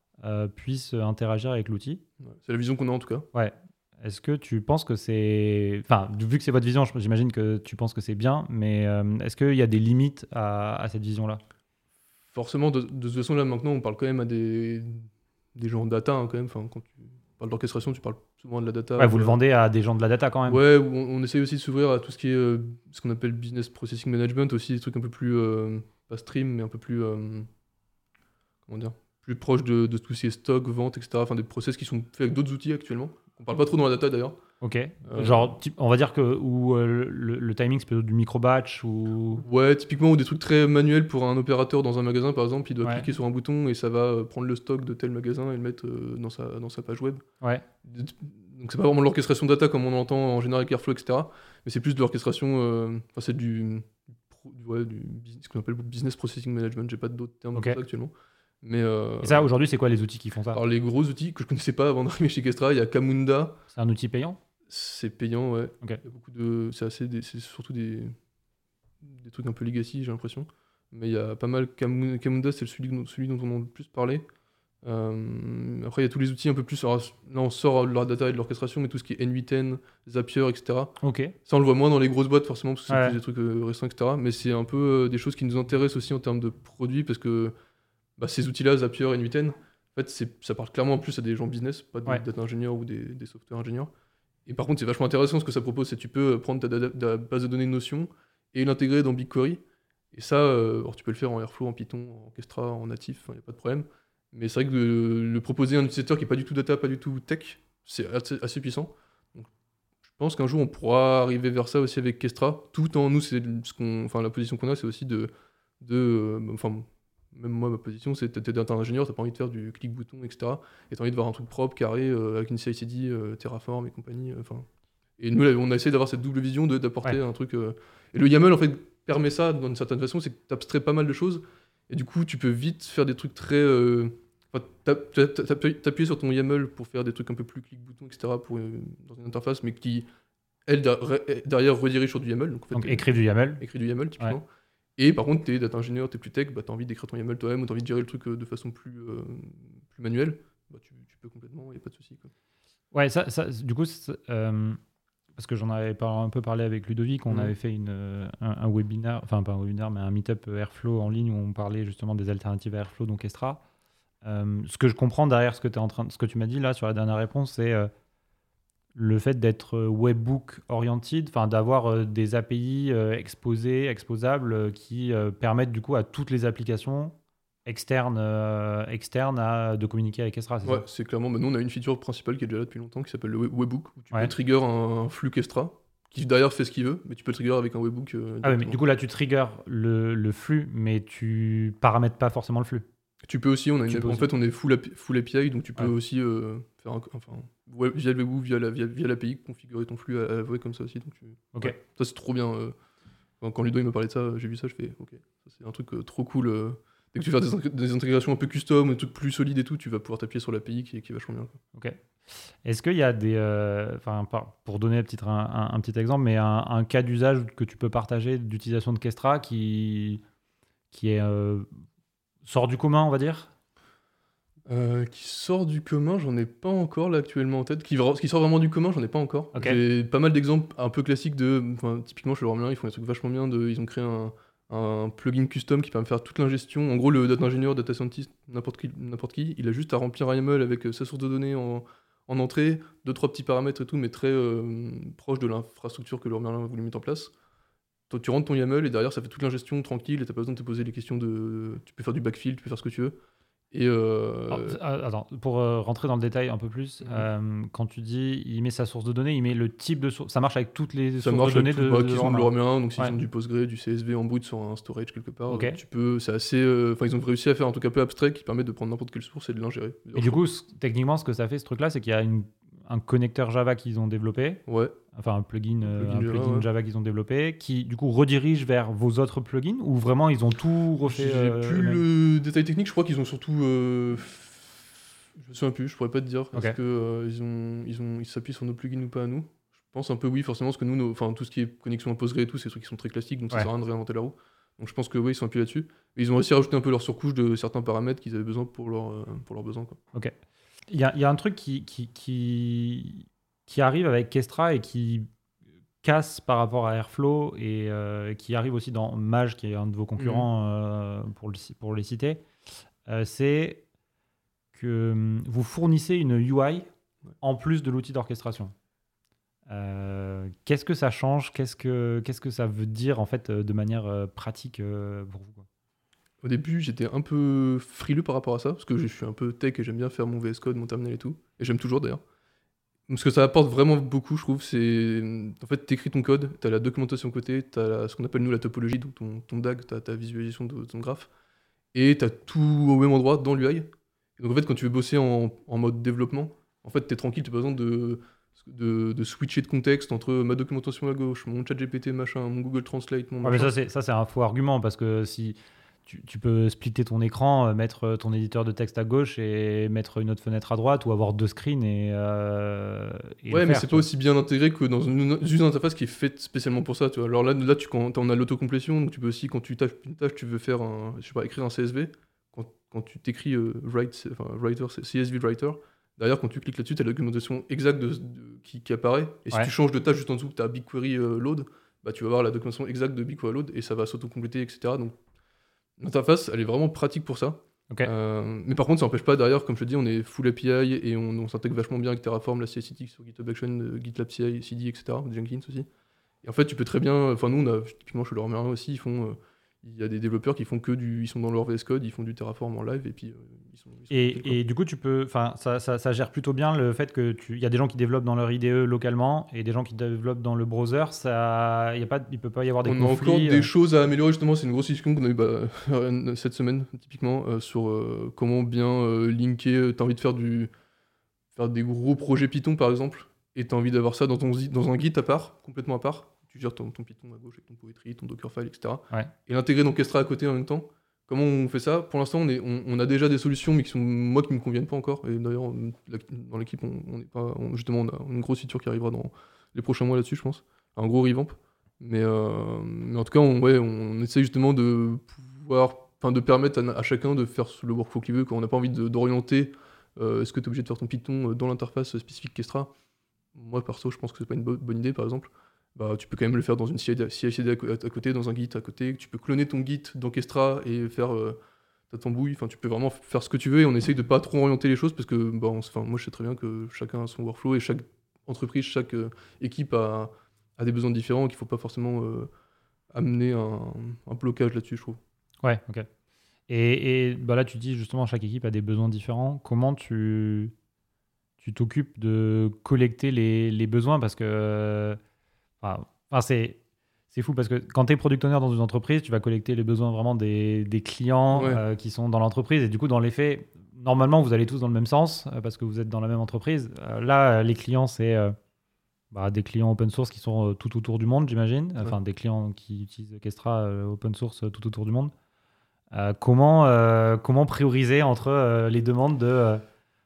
puissent interagir avec l'outil. Ouais, C'est la vision qu'on a en tout cas. Ouais. Est-ce que tu penses que c'est. Enfin, vu que c'est votre vision, j'imagine que tu penses que c'est bien, mais euh, est-ce qu'il y a des limites à, à cette vision-là? Forcément, de, de toute façon, là maintenant, on parle quand même à des, des gens data hein, quand même. Enfin, quand tu parles d'orchestration, tu parles souvent de la data. Ouais, vous le vendez à des gens de la data quand même. Ouais, on, on essaye aussi de s'ouvrir à tout ce qui est euh, ce qu'on appelle business processing management, aussi des trucs un peu plus, euh, pas stream, mais un peu plus, comment dire, plus proche de, de tout ce qui est stock, vente, etc. Enfin, des process qui sont faits avec d'autres outils actuellement. On parle pas trop dans la data d'ailleurs. Ok. Euh, Genre, on va dire que où, euh, le, le timing, c'est plutôt du micro-batch ou. Ouais, typiquement, ou des trucs très manuels pour un opérateur dans un magasin, par exemple, il doit Ouais. cliquer sur un bouton et ça va euh, prendre le stock de tel magasin et le mettre dans, sa, dans sa page web. Ouais. Donc c'est pas vraiment de l'orchestration data comme on entend en général avec Airflow, etc. Mais c'est plus de l'orchestration, enfin c'est du, ouais, du business- ce qu'on appelle business processing management, j'ai pas d'autres termes Ok. pour ça actuellement. Mais euh, Et ça, aujourd'hui, c'est quoi les outils qui font ça alors les gros outils que je connaissais pas avant d'arriver chez Kestra, il y a Camunda, C'est un outil payant c'est payant, ouais. Il y a beaucoup de, c'est assez, des- c'est surtout des, des trucs un peu legacy, j'ai l'impression. Mais il y a pas mal. Camunda, c'est celui, dont- celui dont on a le plus parlé. Euh, après, il y a tous les outils un peu plus. alors, là, on sort de la data et de l'orchestration, mais tout ce qui est N8N, Zapier, etc. Ok. Ça, on le voit moins dans les grosses boîtes, forcément, parce que c'est Ouais. plus des trucs euh, récents, etc. Mais c'est un peu des choses qui nous intéressent aussi en termes de produits, parce que bah, ces outils-là, Zapier, N8N, En fait, ça parle clairement en plus à des gens business, pas des Ouais. data ingénieurs ou des, des software ingénieurs. Et par contre, c'est vachement intéressant ce que ça propose, c'est que tu peux prendre ta, base de données Notion et l'intégrer dans BigQuery. Et ça, euh, alors tu peux le faire en Airflow, en Python, en Orchestra, en natif, il n'y a pas de problème. Mais c'est vrai que le, le proposer à un utilisateur qui n'est pas du tout data, pas du tout tech, c'est assez, assez puissant. Donc, je pense qu'un jour, on pourra arriver vers ça aussi avec Kestra. Tout en nous, c'est ce qu'on, enfin, la position qu'on a, c'est aussi de, de, euh, enfin, même moi, ma position, c'est que t'es data ingénieur, t'as pas envie de faire du clic-bouton, etc. Et t'as envie de voir un truc propre, carré, euh, avec une CI/CD, euh, Terraform et compagnie. euh, Enfin, et nous, on a essayé d'avoir cette double vision d'apporter un truc. euh, Et le YAML, en fait, permet ça d'une certaine façon, c'est que t'abstrais pas mal de choses. Et du coup, tu peux vite faire des trucs très. enfin, t'app- t'app- t'app- T'appuyer sur ton YAML pour faire des trucs un peu plus clic-bouton, etc. Pour, dans une interface, mais qui, elle, derrière, redirige sur du YAML. Donc, en fait, Donc t'es- écrire du YAML. écrit du YAML typiquement. Et par contre, t'es data ingénieur, t'es plus tech, bah, t'as envie d'écrire ton YAML toi-même ou t'as envie de gérer le truc euh, de façon plus, euh, plus manuelle, bah, tu, tu peux complètement, y a pas de souci. quoi. Ouais, ça, ça, du coup, euh, parce que j'en avais par- un peu parlé avec Ludovic, on Mhm. avait fait une, un, un webinaire, enfin pas un webinaire, mais un meet-up Airflow en ligne où on parlait justement des alternatives à Airflow, donc Estra. Euh, ce que je comprends derrière ce que, es en train, ce que tu m'as dit là sur la dernière réponse, c'est le fait d'être euh, webbook oriented, enfin d'avoir euh, des API euh, exposées, exposables, qui permettent du coup à toutes les applications externes, externes à, de communiquer avec Estra. c'est Ouais, c'est clairement, bah, nous on a une feature principale qui est déjà là depuis longtemps qui s'appelle le web- webbook, où tu Ouais. peux trigger un, un flux Kestra, qui derrière fait ce qu'il veut, mais tu peux le trigger avec un webbook. euh, Ah oui, mais du coup là tu triggers le, le flux, mais tu paramètres pas forcément le flux. Tu peux aussi, on a une- en aussi. fait on est full, API, full API, donc tu peux aussi euh, faire un, enfin, web- via le webbook, via la- via, via l'API, configurer ton flux à, à comme ça aussi. Donc tu- Ok. Ouais, ça c'est trop bien. euh. Quand, quand Ludo il m'a parlé de ça, j'ai vu ça, je fais ok, ça c'est un truc euh, trop cool. Dès que tu fais des, intég- des intégrations un peu custom, des trucs plus solides et tout, tu vas pouvoir t'appuyer sur l'API qui, est- qui est vachement bien. quoi. Est-ce qu'il y a des, euh, enfin pour donner un, un- un petit exemple, mais un, un cas d'usage que tu peux partager d'utilisation de Kestra qui qui est euh, sort du commun, on va dire. Euh, qui sort du commun, j'en ai pas encore là actuellement en tête. Qui, qui sort vraiment du commun, j'en ai pas encore. J'ai pas mal d'exemples un peu classiques de. enfin, typiquement chez Leroy Merlin, ils font des trucs vachement bien. De, ils ont créé un, un plugin custom qui permet de faire toute l'ingestion. En gros, le data ingénieur, data scientist, n'importe qui, n'importe qui, il a juste à remplir un YAML avec euh, sa source de données en, en entrée, deux, trois petits paramètres et tout, mais très euh, proche de l'infrastructure que a voulu mettre en place. Toi, tu rentres ton YAML et derrière, ça fait toute l'ingestion tranquille et t'as pas besoin de te poser les questions de. Tu peux faire du backfill, tu peux faire ce que tu veux. Et. euh, Alors, euh, attends, pour euh, rentrer dans le détail un peu plus, Mhm. euh, quand tu dis il met sa source de données, il met le type de source. Ça marche avec toutes les Ça sources marche de données tout, de, bah, de ont de Leroy Merlin, donc s'ils Ouais. ont du Postgre, du CSV en brut sur un storage quelque part, Ok. euh, tu peux, c'est assez, enfin ils ont réussi à faire un truc un peu abstrait qui permet de prendre n'importe quelle source et de l'ingérer. Et du coup, techniquement, ce que ça fait, ce truc-là, c'est qu'il y a une- un connecteur Java qu'ils ont développé, ouais, enfin un plugin, euh, plugin un Java, plugin ouais. Java qu'ils ont développé, qui du coup redirige vers vos autres plugins, ou vraiment ils ont tout refait j'ai euh, plus le détail technique, je crois qu'ils ont surtout, euh, je me souviens plus, je pourrais pas te dire, Ok. est-ce que euh, ils ont, ils ont, ils s'appuient sur nos plugins ou pas à nous. Je pense un peu oui, forcément, parce que nous, enfin tout ce qui est connexion à Postgre et tout, c'est des trucs qui sont très classiques, donc ça Ouais. sert à rien de réinventer la roue. Donc je pense que oui, ils sont appuyés là-dessus. Ils ont réussi à rajouter un peu leur surcouche de certains paramètres qu'ils avaient besoin pour, leur, pour leurs besoins. Quoi. Il y a, il y a un truc qui, qui, qui, qui arrive avec Kestra et qui casse par rapport à Airflow et euh, qui arrive aussi dans Mage, qui est un de vos concurrents, euh, pour, le, ci- pour les citer, euh, c'est que vous fournissez une UI en plus de l'outil d'orchestration. Qu'est-ce que ça change? Qu'est-ce que qu'est-ce que ça veut dire en fait de manière pratique pour vous quoi? Au début, j'étais un peu frileux par rapport à ça, parce que je suis un peu tech et j'aime bien faire mon VS Code, mon terminal et tout. Et j'aime toujours d'ailleurs. Ce que ça apporte vraiment beaucoup, je trouve, c'est. En fait, tu écris ton code, tu as la documentation côté, tu as ce qu'on appelle nous la topologie, donc ton, ton DAG, tu as ta visualisation de ton graphe, et tu as tout au même endroit dans l'UI. Donc en fait, quand tu veux bosser en, en mode développement, en fait, tu es tranquille, tu pas besoin de, de, de switcher de contexte entre ma documentation à gauche, mon chat GPT, machin, mon Google Translate, mon. Ouais, mais c'est, ça, c'est un faux argument parce que si tu, tu peux splitter ton écran, euh, mettre euh, ton éditeur de texte à gauche et mettre une autre fenêtre à droite ou avoir deux screens et. euh, et Ouais, mais c'est pas aussi bien intégré que dans une, une interface qui est faite spécialement pour ça. Tu vois. Alors là, là tu, quand on a l'autocomplétion, donc tu peux aussi, quand tu tâches une tâche, tu veux faire un, je sais pas, écrire un CSV. Quand, quand tu t'écris euh, write, enfin, writer, CSV writer, derrière, quand tu cliques là-dessus, tu as la documentation exacte de, de- qui, qui apparaît. Et si Ouais. tu changes de tâche juste en dessous, tu as BigQuery euh, load, bah, tu vas avoir la documentation exacte de BigQuery load et ça va s'autocompléter, etc. Donc l'interface, elle est vraiment pratique pour ça. Euh, mais par contre, ça n'empêche pas derrière, comme je te dis, on est full API et on, s'intègre vachement bien avec Terraform, la CI/CD sur GitHub Action, euh, GitLab CI, CD, etc. Jenkins aussi. Et en fait, tu peux très bien. Enfin, nous, on a, typiquement chez Laurent aussi, ils font. Il y a des développeurs qui font que du. Ils sont dans leur VS Code, ils font du Terraform en live et puis euh, ils sont. et, et du coup, tu peux. Enfin, ça, ça, ça, gère plutôt bien le fait que tu. Il y a des gens qui développent dans leur IDE localement et des gens qui développent dans le browser. Ça, il y a pas, il peut pas y avoir des on conflits. On a encore des euh. choses à améliorer justement. C'est une grosse discussion qu'on a eu bah, cette semaine typiquement euh, sur comment bien linker. T'as envie de faire du faire des gros projets Python par exemple et t'as envie d'avoir ça dans ton dans un Git à part, complètement à part tu gères ton, Python à gauche avec ton Poetry, ton Dockerfile, etc. Et l'intégrer dans Kestra à côté en même temps. Comment on fait ça? Pour l'instant, on, on, a déjà des solutions, mais qui sont moi qui me conviennent pas encore. Et d'ailleurs, dans l'équipe, on, est pas, justement, on a une grosse feature qui arrivera dans les prochains mois là-dessus, je pense. Un gros revamp. Mais, euh, mais en tout cas, on, ouais, on essaie justement de pouvoir, enfin, de permettre à, chacun de faire le workflow qu'il veut. Quand on n'a pas envie d'orienter, euh, est-ce que tu es obligé de faire ton Python euh, dans l'interface spécifique Kestra? Moi, perso, je pense que c'est pas une bonne idée, par exemple bah, tu peux quand même le faire dans une CI/CD à, côté, dans un Git à côté. Tu peux cloner ton Git d'Orchestra et faire euh, ta tambouille. Enfin, tu peux vraiment faire ce que tu veux et on essaye de pas trop orienter les choses parce que bah, enfin, moi je sais très bien que chacun a son workflow et chaque entreprise, chaque euh, équipe a, a, des besoins différents qu'il faut pas forcément euh, amener un, un blocage là-dessus, je trouve. Ouais, ok. Et, et bah là, tu dis justement, chaque équipe a des besoins différents. Comment tu tu t'occupes de collecter les, les, besoins? Parce que Enfin, c'est. C'est fou parce que quand tu es product owner dans une entreprise, tu vas collecter les besoins vraiment des, des clients euh, qui sont dans l'entreprise. Et du coup, dans les faits, normalement, vous allez tous dans le même sens euh, parce que vous êtes dans la même entreprise. Euh, là, les clients, c'est bah, des clients open source qui sont tout autour du monde, j'imagine. Enfin, des clients qui utilisent Kestra open source tout autour du monde. comment, comment prioriser entre les demandes de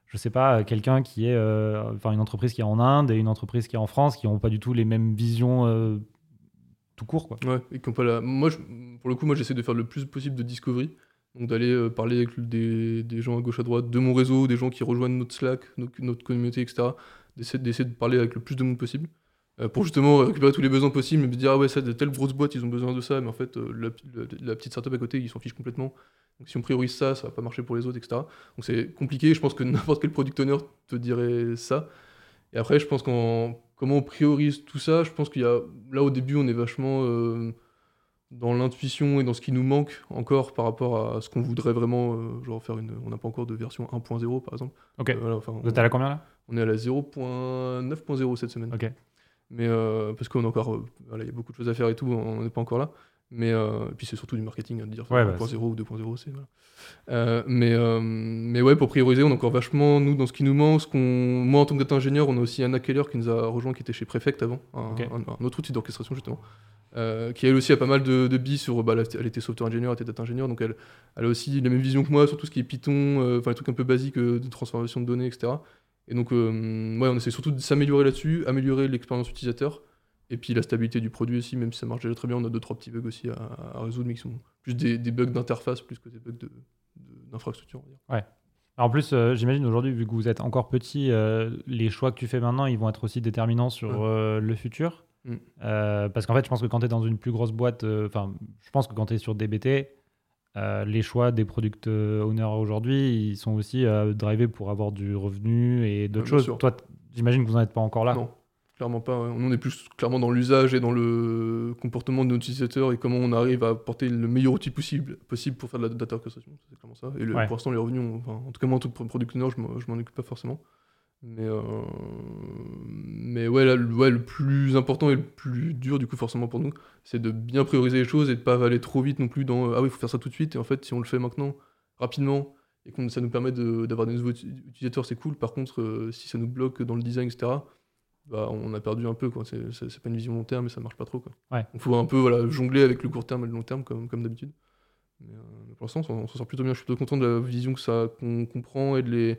je sais pas, quelqu'un qui est, euh, enfin une entreprise qui est en Inde et une entreprise qui est en France, qui n'ont pas du tout les mêmes visions euh, tout court, quoi. Ouais, et qui pas la... Moi, pour le coup, moi, j'essaie de faire le plus possible de discovery, donc d'aller euh, parler avec des, gens à gauche à droite de mon réseau, des gens qui rejoignent notre Slack, notre, communauté, etc. D'essayer de parler avec le plus de monde possible. pour justement récupérer tous les besoins possibles, mais me dire ah ouais ça de telle grosse boîte ils ont besoin de ça, mais en fait la, la petite startup à côté ils s'en fichent complètement. Donc si on priorise ça, ça va pas marcher pour les autres, etc. Donc c'est compliqué. Je pense que n'importe quel product owner te dirait ça. Et après, je pense qu'en comment on priorise tout ça, je pense qu'il y a là au début, on est vachement euh, dans l'intuition et dans ce qui nous manque encore par rapport à ce qu'on voudrait vraiment, euh, genre faire une. On n'a pas encore de version 1.0 par exemple. Ok. Euh, Vous êtes à la combien là? On est à la 0.9.0 cette semaine. Ok. Mais parce qu'on a encore, il y a beaucoup de choses à faire et tout, on n'est pas encore là. Mais euh, puis c'est surtout du marketing, hein, dire 1.0 bah, ou 2.0, c'est voilà. Euh, mais, euh, mais ouais, pour prioriser, on est encore vachement, nous, dans ce qui nous manque. qu'on... Moi, en tant que data ingénieur, on a aussi Anna Keller qui nous a rejoint, qui était chez Prefect avant, un, autre outil d'orchestration, justement. qui elle aussi a pas mal de, de billes sur. Bah, elle était software ingénieur, elle était data ingénieur, donc elle, elle a aussi la même vision que moi sur tout ce qui est Python, enfin les trucs un peu basiques de transformation de données, etc. Et donc, ouais, on essaie surtout de s'améliorer là-dessus, améliorer l'expérience utilisateur. Et puis la stabilité du produit aussi, même si ça marche déjà très bien, on a deux trois petits bugs aussi à, résoudre, mais qui sont plus des, bugs d'interface plus que des bugs d'infrastructure. De, ouais. en plus, euh, j'imagine aujourd'hui, vu que vous êtes encore petit, euh, les choix que tu fais maintenant, ils vont être aussi déterminants sur euh, le futur. Mm. parce qu'en fait, je pense que quand tu es dans une plus grosse boîte, enfin, je pense que quand tu es sur DBT, les choix des product owners aujourd'hui, ils sont aussi drivés pour avoir du revenu et d'autres choses. Toi, j'imagine que vous n'en êtes pas encore là. Non. Clairement pas. On est plus clairement dans l'usage et dans le comportement de nos utilisateurs et comment on arrive à apporter le meilleur outil possible, possible pour faire de la data orchestration. C'est clairement ça. Et pour l'instant, les revenus, en tout cas, moi, en tant que product owner, je m'en occupe pas forcément. Mais, euh, mais ouais, ouais, le plus important et le plus dur, du coup, forcément pour nous, c'est de bien prioriser les choses et de pas aller trop vite non plus dans ah oui, il faut faire ça tout de suite. Et en fait, si on le fait maintenant, rapidement, et que ça nous permet d'avoir des nouveaux utilisateurs, c'est cool. Par contre, euh, si ça nous bloque dans le design, etc., bah, on a perdu un peu. Quoi. C'est, c'est, pas une vision long terme et ça marche pas trop. Quoi. Ouais. Il faut un peu voilà, jongler avec le court terme et le long terme comme, comme d'habitude. Mais, euh, pour l'instant, on, s'en sort plutôt bien. Je suis plutôt content de la vision que ça, qu'on comprend et de les,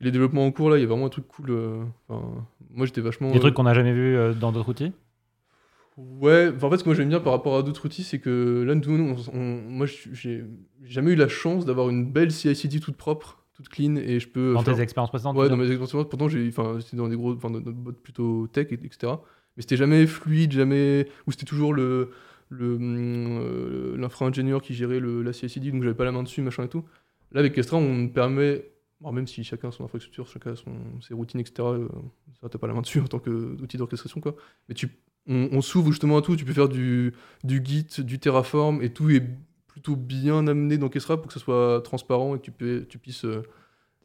les développements en cours. Là, il y a vraiment un truc cool. Euh, moi, j'étais vachement. Des trucs qu'on n'a jamais vu euh, dans d'autres outils? Ouais, en fait, ce que moi j'aime bien par rapport à d'autres outils, c'est que là, nous, moi, j'ai jamais eu la chance d'avoir une belle CI/CD toute propre toute clean et je peux. Dans tes expériences précédentes Ouais, dans mes expériences précédentes. Pourtant, j'ai, enfin, c'était dans des gros, enfin, dans notre boîte plutôt tech, etc. Mais c'était jamais fluide, jamais. Ou c'était toujours le, le, euh, l'infra-ingénieur qui gérait le, la CICD, donc j'avais pas la main dessus, machin et tout. Là, avec Kestra, on permet, bon, même si chacun a son infrastructure, chacun a son, ses routines, etc., euh, ça, t'as pas la main dessus en tant qu'outil d'orchestration, quoi. Mais tu, on, on s'ouvre justement à tout. Tu peux faire du, du Git, du Terraform, et tout est plutôt bien amené dans Kestra pour que ce soit transparent et que tu, peux, tu puisses. euh,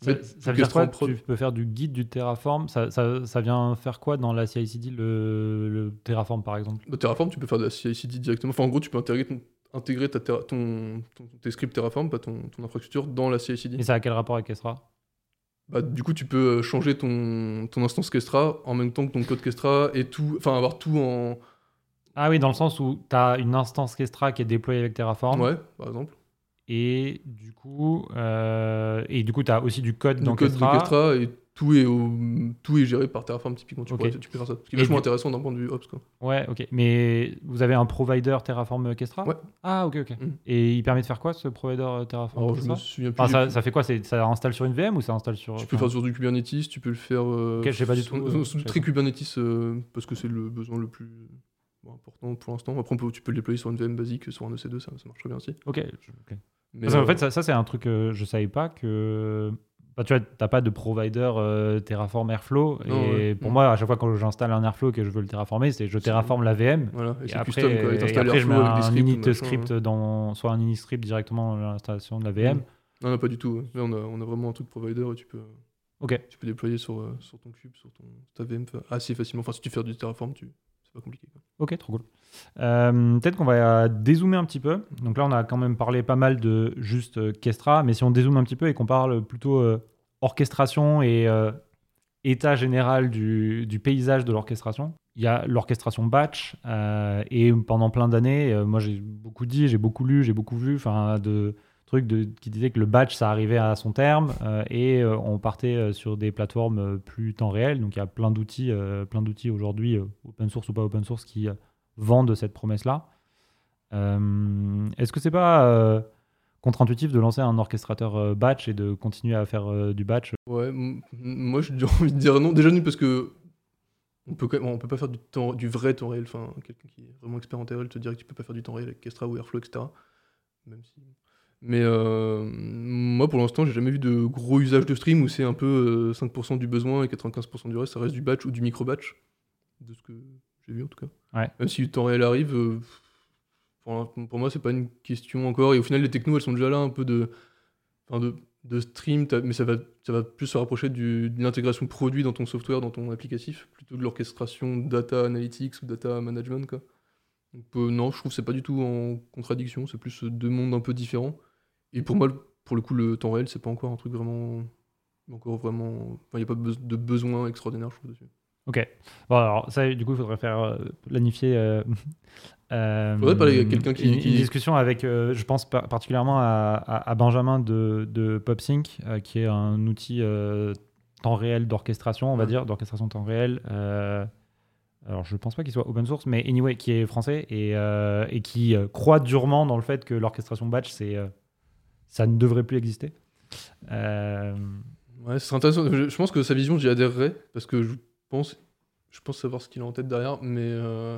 Ça, ça veut dire quoi. Tu peux faire du guide, du Terraform. Ça, ça, ça vient faire quoi dans la CI/CD, le, le Terraform par exemple? Bah, Terraform, tu peux faire de la CI/CD directement. Enfin, en gros, tu peux intégrer, ton, intégrer ta terra- ton, ton- tes scripts Terraform, pas ton, ton infrastructure, dans la CI/CD. Et ça a quel rapport avec Kestra Bah, du coup, tu peux changer ton, ton instance Kestra en même temps que ton code Kestra et tout, enfin avoir tout en. Ah oui, dans le sens où tu as une instance Kestra qui est déployée avec Terraform. Ouais, par exemple. Et du coup, euh, et du coup, tu as aussi du code Du dans code Kestra. de Kestra et tout est, au- tout est géré par Terraform typiquement. Tu, pourrais- tu peux faire ça. Ce qui est vachement du- intéressant d'un point de vue Ops. Quoi. Ouais, ok. Mais vous avez un provider Terraform Kestra? Ouais. Ah, ok, ok. Mhm. Et il permet de faire quoi ce provider euh, Terraform Alors, je Kestra? me souviens plus. Enfin, ça, ça fait quoi? Ça installe sur une VM ou ça installe sur. Tu peux enfin, faire sur du Kubernetes, tu peux le faire. euh, Ok, je sais pas du tout, euh, je très. Kubernetes euh, parce que c'est le besoin le plus bon, important pour l'instant. Après, peut- tu peux le déployer sur une VM basique, sur un EC2, ça, ça marche très bien aussi. Ok. Mais, Parce qu'en euh, fait, ça, ça, c'est un truc que je savais pas que. Bah, tu vois, t'as pas de provider euh, Terraform Airflow. Non, et ouais. pour Mm. moi, à chaque fois quand j'installe un Airflow et que je veux le terraformer, c'est je terraforme la VM. voilà, et Et c'est après, custom. Quoi. Et et après, je mets un scripts, init machin, script ouais. dans soit un init script directement dans l'installation de la VM. Non, non, pas du tout. Là, on a, on a vraiment un truc provider et tu peux, Ok. tu peux déployer sur, euh, sur ton cube, sur ton, ta VM assez facilement. Enfin, si tu fais du Terraform, tu... Ok, trop cool. Euh, Peut-être qu'on va dézoomer un petit peu. Donc là, on a quand même parlé pas mal de juste euh, Kestra, mais si on dézoome un petit peu et qu'on parle plutôt euh, orchestration et état général du, du paysage de l'orchestration, il y a l'orchestration batch. et pendant plein d'années, moi j'ai beaucoup dit, j'ai beaucoup lu, j'ai beaucoup vu, enfin de trucs de, qui disaient que le batch ça arrivait à son terme euh, et euh, on partait euh, sur des plateformes plus temps réel. Donc il y a plein d'outils, plein d'outils aujourd'hui, open source ou pas open source, qui vendent cette promesse-là. Est-ce que c'est pas contre-intuitif de lancer un orchestrateur batch et de continuer à faire du batch? Ouais, moi j'ai envie de dire non. Déjà, parce que on peut, même- on peut pas faire du, temps, du vrai temps réel. Enfin, quelqu'un qui est vraiment expert en temps réel te dirait que tu peux pas faire du temps réel avec Kestra ou Airflow, etc. Même si. Mais euh, moi, pour l'instant, j'ai jamais vu de gros usage de stream où c'est un peu euh, 5% du besoin et 95% du reste, ça reste du batch ou du micro-batch. De ce que j'ai vu en tout cas. Ouais. Même si le temps réel arrive, euh, pour, pour moi, c'est pas une question encore. Et au final, les technos, elles sont déjà là un peu de. Enfin, de, de stream, mais ça va, ça va plus se rapprocher du- de l'intégration produit dans ton software, dans ton applicatif, plutôt de l'orchestration data analytics ou data management. Quoi. Donc, euh, non, je trouve que c'est pas du tout en contradiction, c'est plus euh, deux mondes un peu différents. Et pour moi, pour le coup, le temps réel, c'est pas encore un truc vraiment. Encore vraiment. Enfin, il n'y a pas de besoin extraordinaire, je trouve, dessus. Ok. Bon, alors ça, du coup, il faudrait faire euh, planifier. Euh, euh, Faudrait parler avec quelqu'un qui- Une, qui- une discussion avec, euh, je pense par- particulièrement à, à- à Benjamin de, de PopSync, euh, qui est un outil temps réel d'orchestration, on va Ouais. dire, d'orchestration temps réel. alors, je pense pas qu'il soit open source, mais anyway, qui est français et, et qui croit durement dans le fait que l'orchestration batch, c'est, ça ne devrait plus exister. Euh, Ouais, c'est intéressant. Je, je pense que sa vision, j'y adhérerais, parce que je pense, je pense savoir ce qu'il a en tête derrière, mais. euh,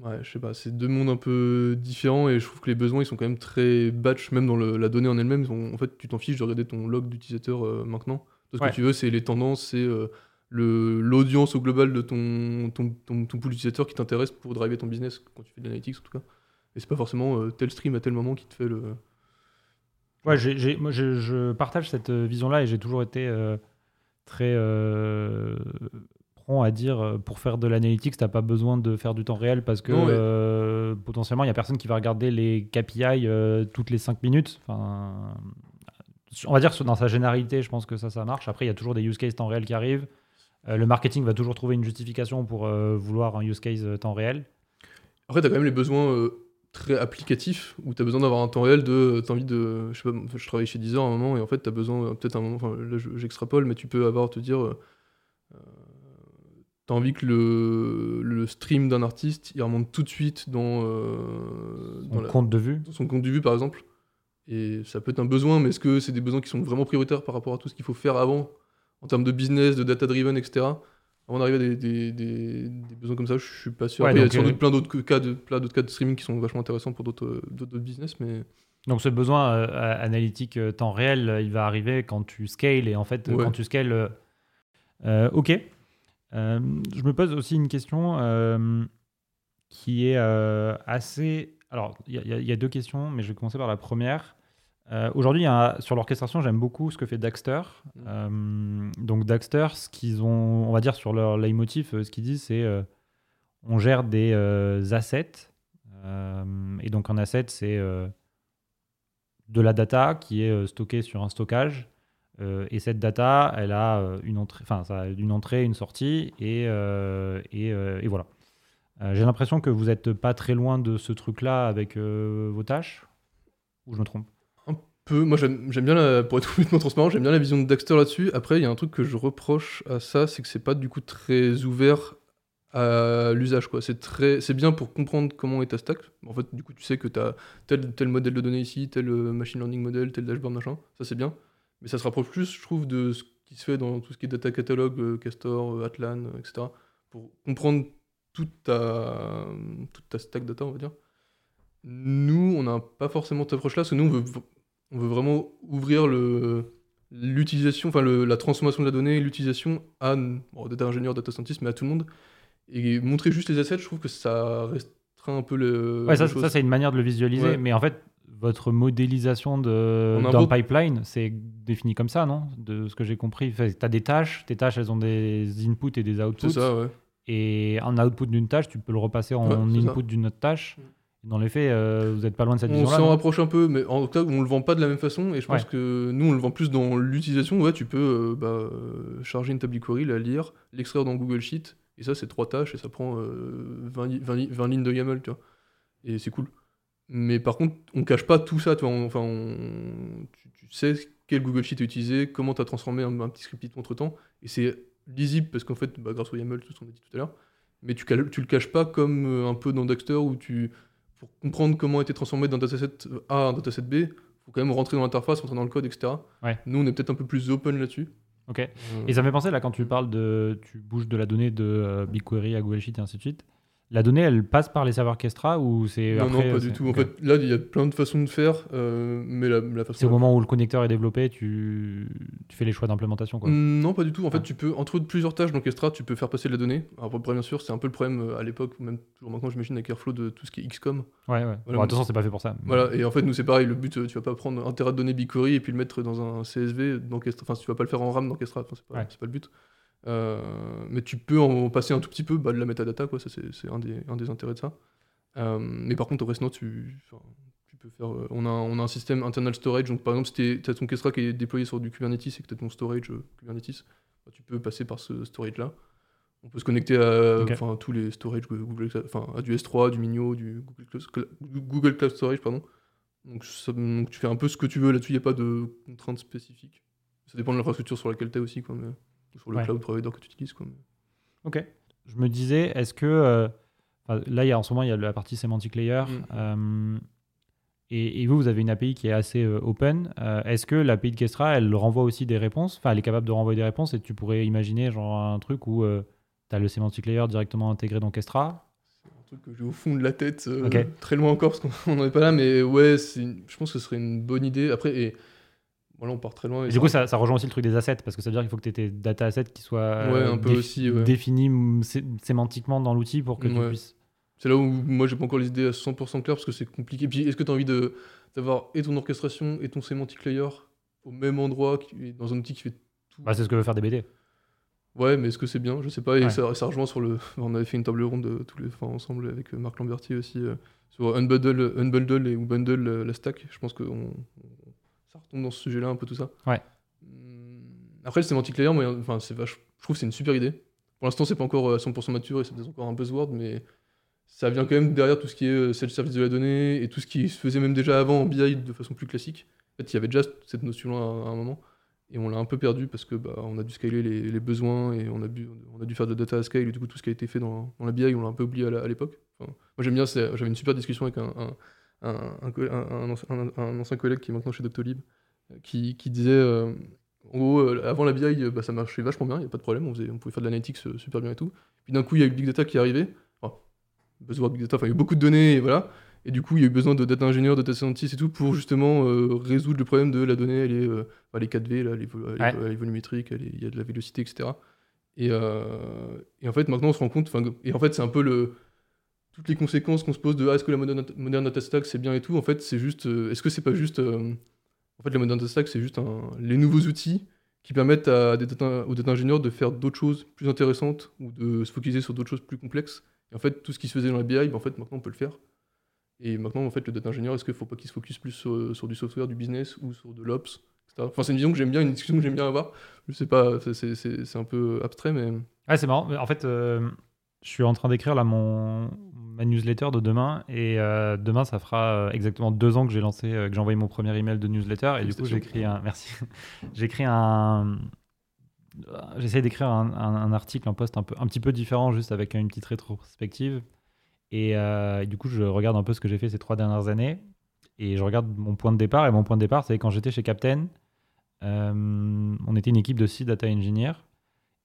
Ouais, je sais pas, c'est deux mondes un peu différents et je trouve que les besoins ils sont quand même très batch, même dans le- la donnée en elle-même. En fait, tu t'en fiches de regarder ton log d'utilisateur euh, maintenant. Toi, ce Ouais. que tu veux, c'est les tendances, c'est euh, l'audience au global de ton, ton, ton, ton pool d'utilisateurs qui t'intéresse pour driver ton business quand tu fais de l'analytics en tout cas. Et c'est pas forcément euh, tel stream à tel moment qui te fait le. Ouais, j'ai- moi je, je partage cette euh, vision-là et j'ai toujours été euh, très prompt à dire pour faire de l'analytics, t'as pas besoin de faire du temps réel parce que euh, potentiellement il y a personne qui va regarder les KPI euh, toutes les 5 minutes. Enfin, on va dire que dans sa généralité, je pense que ça, ça marche. Après, il y a toujours des use cases temps réel qui arrivent. Euh, le marketing va toujours trouver une justification pour vouloir un use case temps réel. Après, t'as quand même les besoins très applicatifs où t'as besoin d'avoir un temps réel de. T'as envie de. Je sais pas, je travaillais chez Deezer à un moment et en fait, t'as besoin, euh, peut-être un moment, enfin là je- j'extrapole, mais tu peux avoir, te dire. euh, t'as envie que le, le stream d'un artiste il remonte tout de suite dans, euh, On dans, la- compte de vue. dans son compte de vue par exemple. Et ça peut être un besoin, mais est-ce que c'est des besoins qui sont vraiment prioritaires par rapport à tout ce qu'il faut faire avant, en termes de business, de data driven, etc. Avant d'arriver à des, des, des- des besoins comme ça, je suis pas sûr. Ouais, Après, il y a sans euh, doute plein d'autres cas, de, plein d'autres cas de streaming qui sont vachement intéressants pour d'autres d'autres- d'autres business, mais Donc ce besoin euh, analytique euh, temps réel, euh, il va arriver quand tu scales et en fait Ouais. quand tu scales, euh, euh, ok. Euh, je me pose aussi une question euh, qui est euh, assez. Alors y, y il y a deux questions, mais je vais commencer par la première. Euh, Aujourd'hui, sur l'orchestration, j'aime beaucoup ce que fait Daxter. Mm. Euh, donc Daxter, ce qu'ils ont, on va dire sur leur leitmotiv, euh, ce qu'ils disent, c'est euh, on gère des assets. Et donc un asset, c'est de la data qui est stockée sur un stockage. Et cette data, elle a une entrée, enfin, ça a une entrée, une sortie, et, et, et voilà. J'ai l'impression que vous n'êtes pas très loin de ce truc-là avec vos tâches. Ou je me trompe? Moi j'aime bien, la, pour être complètement transparent, j'aime bien la vision de Daxter là-dessus. Après, il y a un truc que je reproche à ça, c'est que c'est pas du coup très ouvert à l'usage. quoi. C'est très, c'est bien pour comprendre comment est ta stack. En fait, du coup, tu sais que tu as tel, tel modèle de données ici, tel euh, machine learning model, tel dashboard, machin. Ça, c'est bien. Mais ça se rapproche plus, je trouve, de ce qui se fait dans tout ce qui est data catalogue, euh, Castor, euh, Atlan, etc. Pour comprendre toute ta, toute ta stack data, on va dire. Nous, on n'a pas forcément cette approche-là, parce que nous, on veut, on veut vraiment ouvrir le, l'utilisation, enfin le- la transformation de la donnée, l'utilisation à bon, data ingénieur, data scientist, mais à tout le monde. Et montrer juste les assets, je trouve que ça restreint un peu le. Ouais, ça, c'est une manière de le visualiser, Ouais. mais en fait, votre modélisation de, On a un dans le beau- pipeline, c'est défini comme ça, non? De ce que j'ai compris. Tu as des tâches, tes tâches, elles ont des inputs et des C'est outputs. ça, ouais. Et un output d'une tâche, tu peux le repasser en Ouais, c'est input d'une autre tâche. Dans les faits, euh, vous n'êtes pas loin de cette On vision-là. s'en rapproche un peu, mais en cas, on le vend pas de la même façon. Et je pense Ouais. que nous, on le vend plus dans l'utilisation. Ouais, tu peux euh, bah, euh, charger une table BigQuery, la lire, l'extraire dans Google Sheet. Et ça, c'est trois tâches et ça prend euh, 20, li- 20 li- 20 lignes de YAML, tu vois. Et c'est cool. Mais par contre, on cache pas tout ça, tu vois. On- Enfin, on- tu, tu sais quel Google Sheet est utilisé, comment tu as transformé un, un petit script Python entre temps. Et c'est lisible parce qu'en fait, bah, grâce au YAML, tout ce qu'on a dit tout à l'heure. Mais tu, tu le caches pas comme un peu dans Daxter où tu pour comprendre comment a été transformé d'un dataset A à un dataset B, faut quand même rentrer dans l'interface, rentrer dans le code, etc. Ouais. Nous, on est peut-être un peu plus open là-dessus. Ok. Euh, Et ça me fait penser, là, quand tu parles de. Tu bouges de la donnée de euh, BigQuery à Google Sheet et ainsi de suite. La donnée, elle passe par les serveurs Kestra ou c'est. non, après, non, pas du tout. ok. En fait, là, il y a plein de façons de faire, euh, mais la, la façon. C'est au moment où le connecteur est développé, tu, tu fais les choix d'implémentation. quoi. Mm, Non, pas du tout. En fait, Ah. tu peux, entre plusieurs tâches dans Kestra, tu peux faire passer de la donnée. Alors, après, bien sûr, c'est un peu le problème euh, à l'époque, même toujours maintenant, j'imagine, avec Airflow, de tout ce qui est XCOM. Ouais, ouais. Bon, moi- attention, c'est pas fait pour ça. Voilà, et en fait, nous, c'est pareil. Le but, euh, tu vas pas prendre un terra de données BigQuery et puis le mettre dans un CSV dans Kestra. Enfin, tu vas pas le faire en RAM dans Kestra. Enfin, c'est pas, Ouais. c'est pas le but. Euh, mais tu peux en passer un tout petit peu bah, de la metadata, quoi. Ça, c'est un des, un des intérêts de ça. Euh, mais par contre, au reste, non, tu, enfin, tu peux faire. euh, on, a, un- on a un système internal storage. Donc, par exemple, si tu as ton Kestra qui est déployé sur du Kubernetes et que tu as ton storage Kubernetes, bah, tu peux passer par ce storage-là. On peut se connecter à tous les Google, enfin, à du S3, du Minio, du Google Cloud, Google Cloud Storage, pardon. Donc, ça- donc tu fais un peu ce que tu veux là-dessus, il n'y a pas de contraintes spécifiques. Ça dépend de l'infrastructure sur laquelle tu es aussi, quoi, mais, sur le Ouais. cloud provider que tu utilises. Quoi, Ok. Je me disais, est-ce que. euh, là, il y a, en ce moment, il y a la partie semantic layer. Mm. euh, et, et vous, vous avez une API qui est assez euh, open. Euh, est-ce que l'API de Kestra, elle renvoie aussi des réponses? Enfin, elle est capable de renvoyer des réponses et tu pourrais imaginer genre un truc où tu as le semantic layer directement intégré dans Kestra? C'est un truc que j'ai au fond de la tête, euh, très loin encore, parce qu'on n'en est pas là, mais ouais, une- je pense que ce serait une bonne idée. Après, et voilà, on part très loin. et Et du coup, ça, ça rejoint aussi le truc des assets, parce que ça veut dire qu'il faut que tu aies tes data assets qui soient Ouais, euh, un peu aussi, ouais. définis sé- sémantiquement dans l'outil pour que tu Ouais. puisses. C'est là où moi j'ai pas encore les idées à 100% claires parce que c'est compliqué. Puis est-ce que tu as envie d'avoir et ton orchestration et ton semantic layer au même endroit qui- dans un outil qui fait tout? Bah, c'est ce que veut faire DBT. Ouais, mais est-ce que c'est bien? Je sais pas. Et ça, ça rejoint sur le. On avait fait une table ronde euh, tous les, enfin, ensemble avec euh, Marc Lambertier aussi euh, sur Unbundle, Unbundle et ou Bundle euh, la stack. Je pense que on- on- ça retombe dans ce sujet-là un peu tout ça. Ouais. Hum, Après le semantic layer, moi, enfin c'est vache. Je trouve que c'est une super idée. Pour l'instant, c'est pas encore euh, à 100% mature et c'est peut-être encore un buzzword, mais ça vient quand même derrière tout ce qui est euh, self-service de la donnée et tout ce qui se faisait même déjà avant en BI de façon plus classique. En fait, il y avait déjà cette notion-là à, un moment. Et on l'a un peu perdu parce que bah, on a dû scaler les, les besoins et on a, bu- on a dû faire de la data à scale et du coup tout ce qui a été fait dans, dans la BI on l'a un peu oublié à l'époque. Enfin, moi j'aime bien, j'avais une super discussion avec un, un, un, un co- un- un ancien, collègue qui est maintenant chez Doctolib euh, qui, qui disait euh, en gros euh, avant la BI bah, ça marchait vachement bien, il n'y a pas de problème, on, faisait, on pouvait faire de l'analytics euh, super bien et tout. Puis d'un coup il y a eu le big data qui est arrivé. Enfin, buzzword big data, enfin il y a eu beaucoup de données et voilà. Et du coup, il y a eu besoin de data ingénieurs, data scientists et tout pour justement résoudre le problème de la donnée, elle est, les 4V, là, elle, est, volumétrique, il y a de la vélocité, etc. Et, et, en fait, maintenant, on se rend compte, et en fait, c'est un peu le, toutes les conséquences qu'on se pose de ah, est-ce que la moderne, data stack c'est bien et tout, en fait, c'est juste, est-ce que c'est pas juste, en fait, la moderne data stack, c'est juste les nouveaux outils qui permettent à des aux data ingénieurs de faire d'autres choses plus intéressantes ou de se focaliser sur d'autres choses plus complexes. Et en fait, tout ce qui se faisait dans la BI, ben, en fait, maintenant, on peut le faire. Et maintenant, en fait, le data ingénieur, est-ce qu'il ne faut pas qu'il se focus plus sur, du software, du business ou sur de l'ops Enfin, c'est une vision que j'aime bien, une discussion que j'aime bien avoir. Je sais pas, c'est un peu abstrait, mais. Ouais, c'est marrant. En fait, euh, je suis en train d'écrire là mon ma newsletter de demain. Et euh, demain ça fera euh, exactement deux ans que j'ai lancé que j'ai envoyé mon premier email de newsletter. Et du coup j'écris un merci. J'écris un j'essaie d'écrire un, un, article un post un peu un petit peu différent juste avec une petite rétrospective. Et, et du coup je regarde un peu ce que j'ai fait ces trois dernières années. Et je regarde mon point de départ. Et mon point de départ c'est quand j'étais chez Captain on était une équipe de six data engineers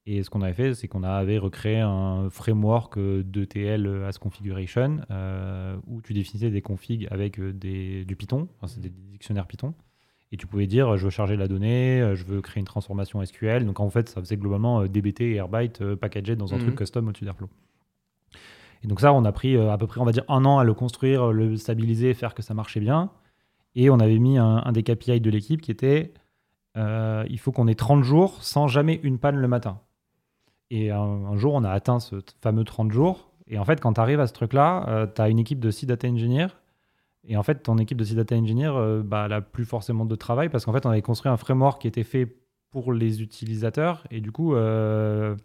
et ce qu'on avait fait, c'est qu'on avait recréé un framework d'ETL as configuration euh, où tu définissais des configs avec euh, des, du Python, enfin, c'est des dictionnaires Python. Et tu pouvais dire, je veux charger la donnée, euh, je veux créer une transformation SQL. Donc en fait, ça faisait globalement DBT et Airbyte packagés dans un truc mhm. custom au-dessus d'Airflow. Et donc ça, on a pris à peu près, on va dire, un an à le construire, le stabiliser, faire que ça marchait bien. Et on avait mis un, un des KPI de l'équipe qui était, il faut qu'on ait 30 jours sans jamais une panne le matin. Et un, jour, on a atteint ce fameux 30 jours. Et en fait, quand tu arrives à ce truc-là, euh, tu as une équipe de 6 data engineers. Et en fait, ton équipe de 6 data engineers, euh, bah, elle n'a plus forcément de travail parce qu'en fait, on avait construit un framework qui était fait pour les utilisateurs. Et du coup, euh,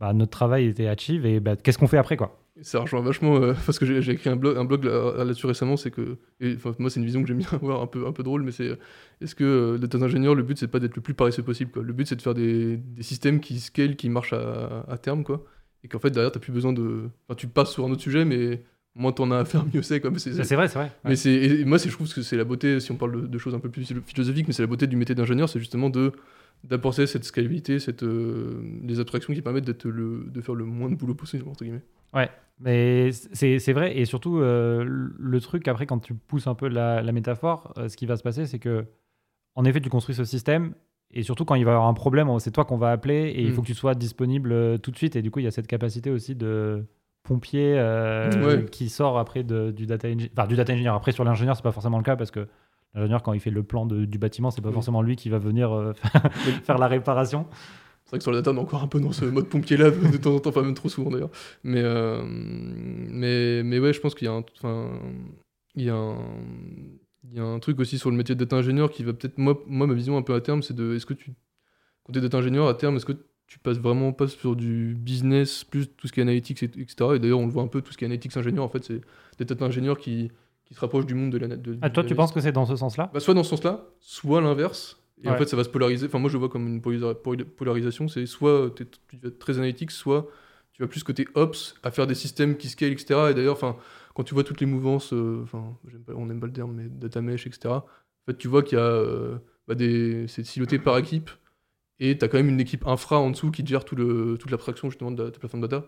bah, notre travail était achieve. Et bah, qu'est-ce qu'on fait après quoi? Ça rejoint vachement euh, parce que j'ai écrit un blog, un blog là-dessus récemment. C'est que, moi, c'est une vision que j'aime bien avoir, un peu, un peu drôle, mais c'est est-ce que euh, d'être un ingénieur, le but c'est pas d'être le plus paresseux possible. Quoi? Le but c'est de faire des, des, systèmes qui scale, qui marchent à, à terme, quoi. Et qu'en fait derrière t'as plus besoin de. Enfin, tu passes sur un autre sujet, mais moins t'en as à faire, mieux c'est. Comme c'est vrai, c'est vrai. Mais c'est moi, je trouve que c'est la beauté, si on parle de, choses un peu plus philosophiques, mais c'est la beauté du métier d'ingénieur, c'est justement de d'apporter cette scalabilité, cette, euh, les abstractions qui permettent d'être le, de faire le moins de boulot possible, entre guillemets. Ouais, mais c'est vrai. Et surtout, euh, le truc, après, quand tu pousses un peu la, métaphore, euh, ce qui va se passer, c'est que, en effet, tu construis ce système. Et surtout, quand il va y avoir un problème, c'est toi qu'on va appeler et il mm. faut que tu sois disponible euh, tout de suite. Et du coup, il y a cette capacité aussi de pompier qui sort après du data engineer. Enfin, du data engineer. Après, sur l'ingénieur, c'est pas forcément le cas parce que l'ingénieur, quand il fait le plan du bâtiment, c'est pas mm. forcément lui qui va venir faire la réparation. C'est vrai que sur la data, on est encore un peu dans ce mode pompier-là de temps en temps, enfin même trop souvent d'ailleurs. Mais, euh, mais, mais ouais, je pense qu'il y a un, enfin, il y a un, il y a un truc aussi sur le métier data ingénieur qui va peut-être, moi, moi, ma vision un peu à terme, c'est de, est-ce que tu, quand data ingénieur à terme, est-ce que tu passes vraiment pas sur du business, plus tout ce qui est analytics, etc. Et d'ailleurs, on le voit un peu, tout ce qui est analytics ingénieur, en fait, c'est des data ingénieurs qui, qui se rapprochent du monde de la... De, ah, toi, tu penses que c'est dans ce sens-là? Bah, Soit dans ce sens-là, soit l'inverse. Et en fait, ça va se polariser. Enfin, moi, je le vois comme une polarisation. C'est soit tu vas être très analytique, soit tu vas plus côté ops, à faire des systèmes qui scale, etc. Et d'ailleurs, enfin, quand tu vois toutes les mouvances, euh, enfin, on n'aime pas le terme, mais data mesh, etc. En fait, tu vois qu'il y a euh, bah, des, c'est siloté par équipe, et tu as quand même une équipe infra en dessous qui gère tout le, toute l'abstraction justement de ta plateforme data.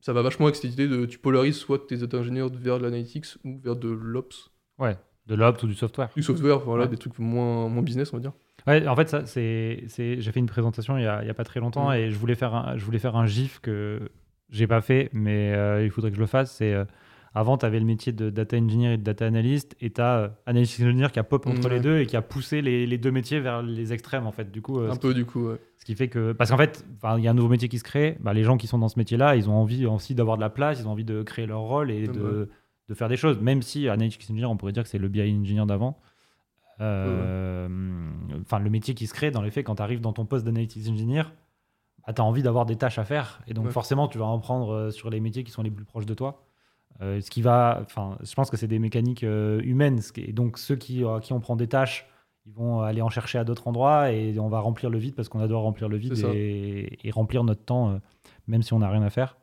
Ça va vachement avec cette idée de tu polarises soit tes data ingénieurs vers de l'analytics ou vers de l'ops. Ouais. De l'opt ou du software. Du software, voilà, des trucs moins, moins business, on va dire. Ouais, en fait, ça, c'est, c'est... j'ai fait une présentation il n'y a, a, pas très longtemps mm. et je voulais, faire un, je voulais faire un GIF que j'ai pas fait, mais euh, il faudrait que je le fasse. C'est, euh, avant, tu avais le métier de data engineer et de data analyst et tu as euh, analyst engineer qui a pop entre les deux et qui a poussé les, les, deux métiers vers les extrêmes, en fait. Du coup, un peu, du coup, ouais. Ce qui fait que. Parce qu'en fait, il y a un nouveau métier qui se crée. Bah, les gens qui sont dans ce métier-là, ils ont envie aussi d'avoir de la place, ils ont envie de créer leur rôle et de de faire des choses, même si Analytics Engineer, on pourrait dire que c'est le BI Engineer d'avant. Euh, enfin, le métier qui se crée, dans les faits, quand tu arrives dans ton poste d'Analytics Engineer, bah, tu as envie d'avoir des tâches à faire. Et donc, forcément, tu vas en prendre euh, sur les métiers qui sont les plus proches de toi. Euh, ce qui va, enfin, je pense que c'est des mécaniques humaines. Et donc, ceux qui, qui on prend des tâches, ils vont aller en chercher à d'autres endroits et on va remplir le vide parce qu'on adore remplir le vide et, et, remplir notre temps, même si on n'a rien à faire.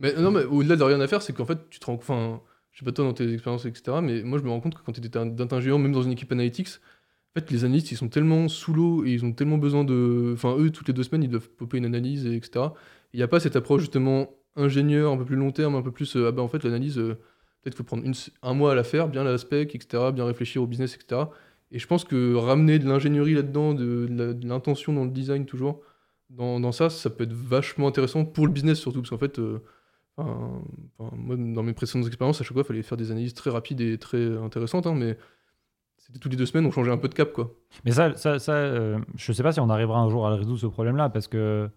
Mais non, mais au-delà de rien à faire, c'est qu'en fait, tu te rends. Enfin, je sais pas toi dans tes expériences, etc. Mais moi, je me rends compte que quand tu étais data ingénieur, même dans une équipe analytics, en fait, les analystes, ils sont tellement sous l'eau et ils ont tellement besoin de. Enfin, eux, toutes les deux semaines, ils doivent popper une analyse, etc. Il n'y a pas cette approche, justement, ingénieur, un peu plus long terme, un peu plus. Euh, ah ben, en fait, l'analyse, euh, peut-être faut prendre un mois à la faire, bien la spec, etc., bien réfléchir au business, etc. Et je pense que ramener de l'ingénierie là-dedans, de, de l'intention dans le design toujours, dans, dans, ça, ça peut être vachement intéressant pour le business surtout, parce qu'en fait, euh, moi, dans mes précédentes expériences, à chaque fois, il fallait faire des analyses très rapides et très intéressantes, hein, mais c'était toutes les deux semaines, on changeait un peu de cap, quoi. Mais ça, ça, ça euh, je sais pas si on arrivera un jour à résoudre ce problème-là, parce que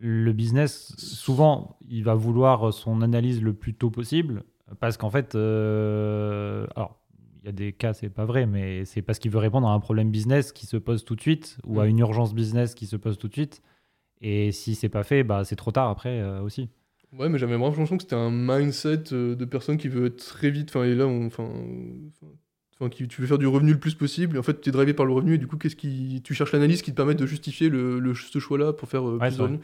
le business, souvent, il va vouloir son analyse le plus tôt possible, parce qu'en fait, euh, alors, il y a des cas, c'est pas vrai, mais c'est parce qu'il veut répondre à un problème business qui se pose tout de suite, ou à mm. une urgence business qui se pose tout de suite. Et si c'est pas fait, bah, c'est trop tard après euh, aussi. Ouais, mais j'avais vraiment l'impression que c'était un mindset euh, de personne qui veut être très vite. Enfin, et là, enfin, enfin, qui, tu veux faire du revenu le plus possible. Et en fait, tu es drivé par le revenu. Et du coup, qu'est-ce qui, tu cherches l'analyse qui te permet de justifier le, ce choix-là pour faire plus de revenus.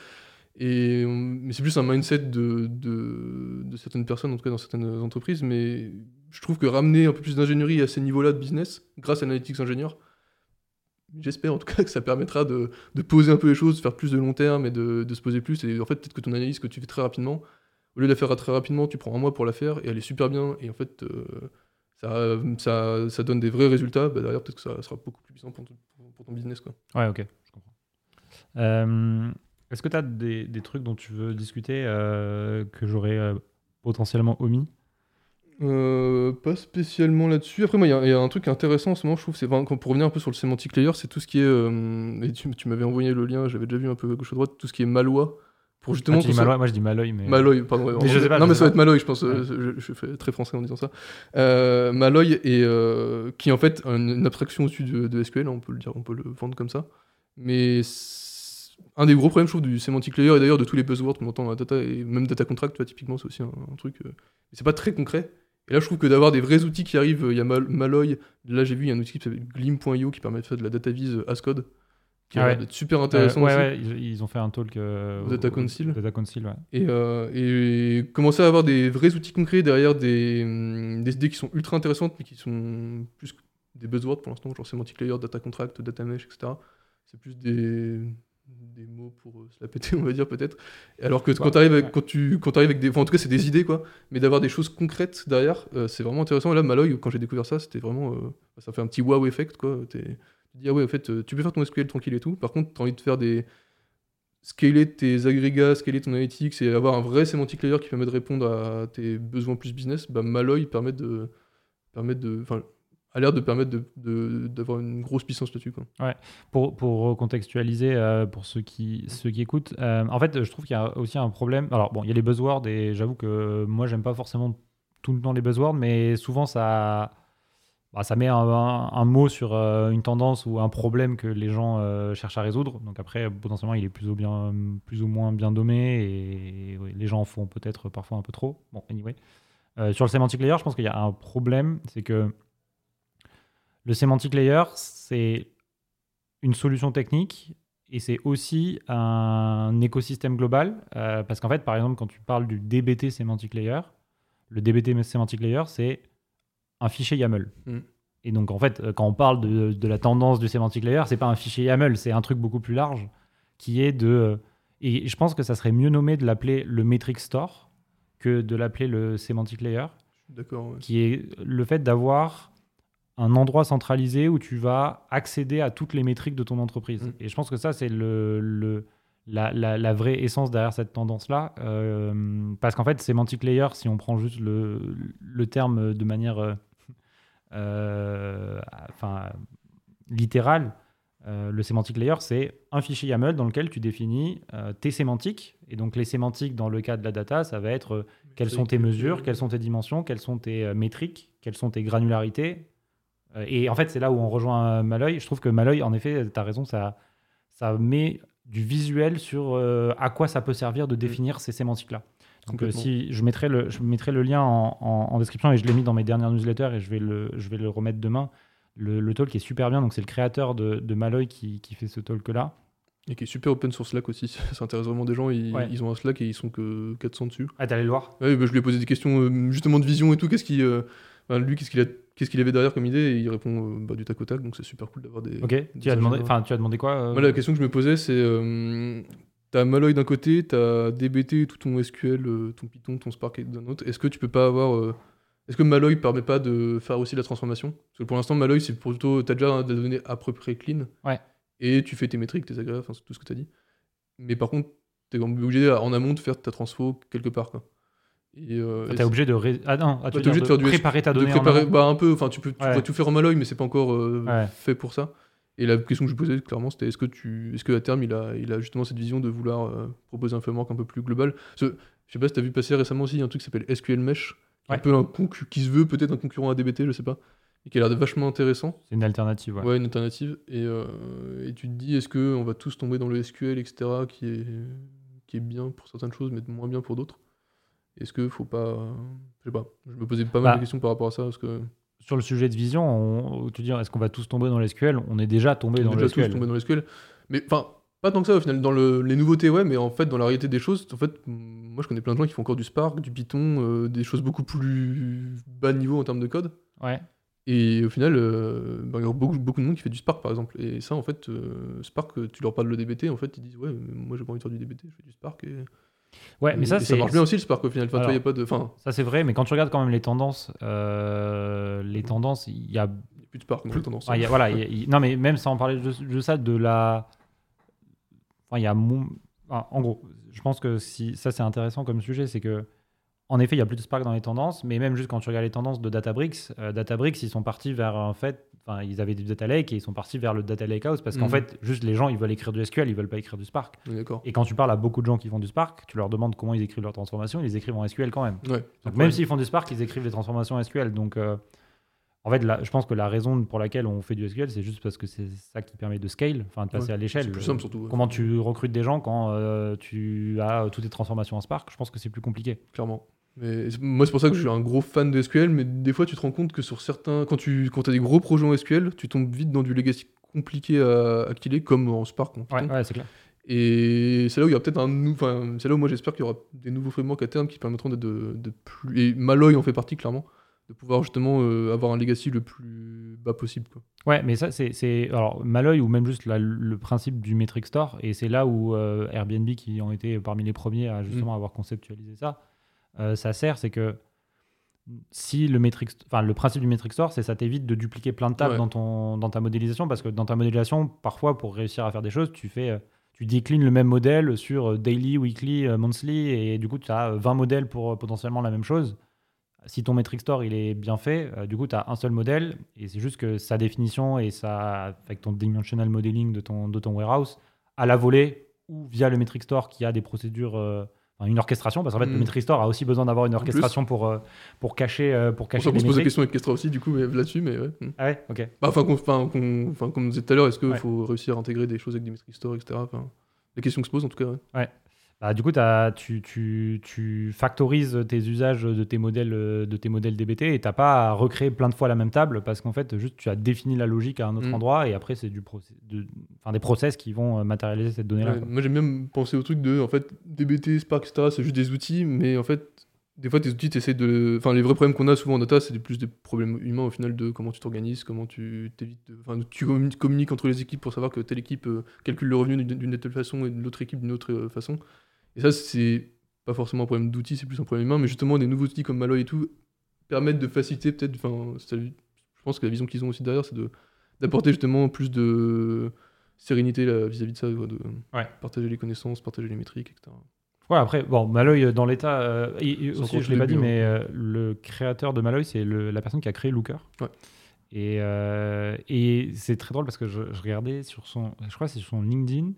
Et mais c'est plus un mindset de, de, certaines personnes, en tout cas dans certaines entreprises. Mais je trouve que ramener un peu plus d'ingénierie à ces niveaux-là de business, grâce à Analytics Ingénieur, j'espère en tout cas que ça permettra de, poser un peu les choses, de faire plus de long terme et de, se poser plus. Et en fait, peut-être que ton analyse que tu fais très rapidement, au lieu de la faire très rapidement, tu prends un mois pour la faire et elle est super bien. Et en fait, euh, ça, donne des vrais résultats. Bah, derrière, peut-être que ça sera beaucoup plus puissant pour, ton business. Quoi. Ouais, ok, je comprends. Euh, est-ce que tu as des, trucs dont tu veux discuter euh, que j'aurais potentiellement omis? Euh, pas spécialement là-dessus. Après, moi, il y, a un truc intéressant en ce moment, je trouve, c'est pour revenir un peu sur le semantic layer, c'est tout ce qui est. et tu, m'avais envoyé le lien, j'avais déjà vu un peu gauche à droite, tout ce qui est maloi. Pour justement. Ah, moi je dis Maloy. Mais... Maloy, pardon. non, mais ça va être Maloy, je pense. Je, je, fais très français en disant ça. Maloy, et, qui est en fait une, abstraction au-dessus de, de, SQL, on peut le dire, on peut le vendre comme ça. Mais un des gros problèmes, je trouve, du semantic layer et d'ailleurs de tous les buzzwords qu'on entend data et même data contract, tu typiquement, c'est aussi un, truc. Euh, c'est pas très concret. Et là, je trouve que d'avoir des vrais outils qui arrivent, il y a Mal Malloy, là j'ai vu, il y a un outil qui s'appelle Glim.io qui permet de faire de la data vise as code, qui ah être super intéressant ouais, aussi. Ouais, ils, ont fait un talk euh, Data Council. Data Council, ouais. Et, euh, et, commencer à avoir des vrais outils concrets derrière des, hum, des idées qui sont ultra intéressantes, mais qui sont plus des buzzwords pour l'instant, genre semantic layer, data contract, data mesh, etc. C'est plus des des mots pour euh, se la péter, on va dire peut-être. Alors que quand, arrives avec, quand, tu, quand arrives avec des. en tout cas, c'est des idées, quoi. Mais d'avoir des choses concrètes derrière, euh, c'est vraiment intéressant. Et là, Maloy, quand j'ai découvert ça, c'était vraiment. Euh, ça fait un petit wow effect, quoi. tu dis, ah ouais, en fait, tu peux faire ton SQL tranquille et tout. Par contre, tu as envie de faire des. Scaler tes agrégats, scaler ton analytics et avoir un vrai semantic layer qui permet de répondre à tes besoins plus business, bah, Maloy permet de. Permet de enfin, a l'air de permettre d'avoir une grosse puissance là-dessus. Ouais. Pour, pour contextualiser euh, pour ceux qui, écoutent, euh, en fait, je trouve qu'il y a aussi un problème. Alors, bon, il y a les buzzwords et j'avoue que moi, j'aime pas forcément tout le temps les buzzwords, mais souvent, ça, bah, ça met un, mot sur euh, une tendance ou un problème que les gens cherchent à résoudre. Donc, après, potentiellement, il est plus ou, bien, plus ou moins bien dommé et, les gens en font peut-être parfois un peu trop. Bon, anyway. sur le semantic layer, je pense qu'il y a un problème, c'est que le semantic layer, c'est une solution technique et c'est aussi un écosystème global. Euh, parce qu'en fait, par exemple, quand tu parles du DBT semantic layer, le DBT semantic layer, c'est un fichier YAML. Mm. Et donc, en fait, quand on parle de, la tendance du semantic layer, c'est pas un fichier YAML, c'est un truc beaucoup plus large qui est de. Et je pense que ça serait mieux nommé de l'appeler le metric store que de l'appeler le semantic layer. D'accord. Qui est le fait d'avoir un endroit centralisé où tu vas accéder à toutes les métriques de ton entreprise. Mm. Et je pense que ça, c'est le, le la, la, vraie essence derrière cette tendance-là. Euh, parce qu'en fait, semantic layer, si on prend juste le, le terme de manière euh, euh, enfin, littérale, le semantic layer, c'est un fichier YAML dans lequel tu définis tes sémantiques. Et donc, les sémantiques, dans le cas de la data, ça va être quelles sont tes mesures, quelles sont tes dimensions, quelles sont tes métriques, quelles sont tes granularités, et en fait, c'est là où on rejoint Maloy. Je trouve que Maloy, en effet, tu as raison, ça, ça met du visuel sur euh, à quoi ça peut servir de mm. définir ces sémantiques-là. Donc, euh, si je mettrai le, je mettrai le lien en, en, description et je l'ai mis dans mes dernières newsletters et je vais le, je vais le remettre demain. Le, le talk est super bien. Donc, c'est le créateur de, de Maloy qui, qui, fait ce talk-là. Et qui est super open sur Slack aussi. Ça intéresse vraiment des gens. Ils, ils, ont un Slack et ils sont que 400 dessus. Ah, allé le voir? Ouais, bah, je lui ai posé des questions justement de vision et tout. Qu'est-ce qui. lui, qu'est-ce qu'il a qu'est-ce qu'il avait derrière comme idée? Et il répond euh, bah, du tac au tac donc c'est super cool d'avoir des ok tu as demandé enfin tu as demandé quoi euh la question que je me posais c'est euh, t'as Malloy d'un côté t'as DBT tout ton SQL ton Python ton Spark d'un autre est-ce que tu peux pas avoir Est-ce que Malloy permet pas de faire aussi la transformation? Parce que pour l'instant, Malloy, c'est plutôt. T'as déjà des données à peu près clean. Ouais. Et tu fais tes métriques, tes enfin, tout ce que t'as dit. Mais par contre, t'es obligé en amont de faire ta transfo quelque part. Quoi. Et, euh, t'es obligé de ah non ah, bah, obligé de, faire du préparer ta donnée de préparer, bah, un peu enfin tu peux tu pourrais tout faire en Malloy mais c'est pas encore euh, fait pour ça. Et la question que je posais clairement c'était est-ce que tu est-ce que à terme il a il a justement cette vision de vouloir euh, proposer un framework un peu plus global? Je sais pas si t'as vu passer récemment aussi un truc qui s'appelle SQL Mesh un peu un qui se veut peut-être un concurrent à DBT je sais pas et qui a l'air de vachement intéressant. C'est une alternative ouais, ouais une alternative. Et, et tu te dis est-ce que on va tous tomber dans le SQL etc qui est qui est bien pour certaines choses mais moins bien pour d'autres? Est-ce que faut pas. Je sais pas. Je me posais pas mal de bah, questions par rapport à ça. Parce que... Sur le sujet de vision, on, tu dis est-ce qu'on va tous tomber dans l'SQL? On est déjà tombé dans l'SQL. On est déjà tous tombé dans l'SQL. Mais enfin, pas tant que ça au final. Dans le, les nouveautés, ouais, mais en fait, dans la réalité des choses, en fait, moi je connais plein de gens qui font encore du Spark, du Python, euh, des choses beaucoup plus bas de niveau en termes de code. Ouais. Et au final, euh, bah, il y a beaucoup, beaucoup de monde qui fait du Spark par exemple. Et ça, en fait, euh, Spark, tu leur parles de DBT, en fait, ils disent Ouais, moi j'ai pas envie de faire du DBT, je fais du Spark. Et Ouais, mais ça, ça marche bien aussi le Spark au final. Enfin, y a pas de, Ça c'est vrai, mais quand tu regardes quand même les tendances, euh, les tendances, il y a plus de Spark plus... de tendances. Ah, voilà, non mais même sans parler de, ça, de la, enfin il y a, en gros, je pense que si ça c'est intéressant comme sujet, c'est que en effet, il y a plus de Spark dans les tendances, mais même juste quand tu regardes les tendances de Databricks, euh, Databricks, ils sont partis vers en fait Enfin, ils avaient du data lake et ils sont partis vers le data lake house parce qu'en mhm. fait, juste les gens, ils veulent écrire du SQL, ils veulent pas écrire du Spark. et quand tu parles à beaucoup de gens qui font du Spark, tu leur demandes comment ils écrivent leurs transformations, ils les écrivent en SQL quand même. Donc même s'ils font du Spark, ils écrivent les transformations en SQL. Donc euh, en fait, je pense que la raison pour laquelle on fait du SQL, c'est juste parce que c'est ça qui permet de scale, enfin de passer à l'échelle. C'est plus simple surtout. Comment tu recrutes des gens quand euh, tu as toutes tes transformations en Spark Je pense que c'est plus compliqué. Clairement. Mais moi, c'est pour ça que je suis un gros fan de SQL, mais des fois, tu te rends compte que sur certains. Quand tu quand as des gros projets en SQL, tu tombes vite dans du legacy compliqué à, à killer, comme en Spark. En ouais, ouais c'est clair. Et c'est là où il y a peut-être un Enfin, c'est là où moi, j'espère qu'il y aura des nouveaux frameworks à terme qui permettront d'être de, de, plus. Et Malloy en fait partie, clairement. De pouvoir justement euh, avoir un legacy le plus bas possible. Quoi. Ouais, mais ça, c'est. Alors, Malloy ou même juste le principe du metric store, et c'est là où euh, Airbnb, qui ont été parmi les premiers à justement mm. avoir conceptualisé ça, euh, ça sert, c'est que si le metric, enfin le principe du metric store, c'est ça t'évite de dupliquer plein de tables dans ton dans ta modélisation parce que dans ta modélisation, parfois pour réussir à faire des choses, tu fais tu déclines le même modèle sur daily, weekly, monthly et du coup tu as 20 modèles pour potentiellement la même chose. Si ton metric store il est bien fait, du coup tu as un seul modèle et c'est juste que sa définition et ça avec ton dimensional modeling de ton de ton warehouse à la volée ou via le metric store qui a des procédures une orchestration, parce qu'en fait, le mm. Metristor a aussi besoin d'avoir une orchestration pour, euh, pour cacher, euh, pour cacher. On se pose la question avec Kestra aussi, du coup, là-dessus, mais ouais. Mm. Ah ouais, ok. Bah, enfin, comme on disait tout à l'heure, est-ce qu'il faut réussir à intégrer des choses avec des Metristor, etc. Enfin, la question que se pose, en tout cas. Ouais. Bah, du coup, tu, tu, tu, factorises tes usages de tes modèles, de tes modèles DBT et tu n'as pas à recréer plein de fois la même table parce qu'en fait, juste tu as défini la logique à un autre mm. endroit et après, c'est du de, des process qui vont euh, matérialiser cette donnée-là. moi, j'aime bien penser au truc de en fait, DBT, Spark, etc. C'est juste des outils, mais en fait, des fois, tes outils, tu essaies de. Enfin, les vrais problèmes qu'on a souvent en data, c'est plus des problèmes humains au final de comment tu t'organises, comment tu t'évites. Enfin, tu communiques entre les équipes pour savoir que telle équipe euh, calcule le revenu d'une telle façon et l'autre équipe d'une autre euh, façon. Et ça, c'est pas forcément un problème d'outils, c'est plus un problème humain, mais justement, des nouveaux outils comme Malloy et tout permettent de faciliter peut-être. Enfin, je pense que la vision qu'ils ont aussi derrière, c'est de, d'apporter justement plus de sérénité vis-à-vis de ça, de partager les connaissances, partager les métriques, etc. Ouais, après, bon, Malloy, euh, dans l'état, euh, aussi, je l'ai pas dit, mais hein. euh, le créateur de Malloy, c'est la personne qui a créé Looker. Ouais. Et, et c'est très drôle parce que je, je, regardais sur son, je crois c'est sur son LinkedIn,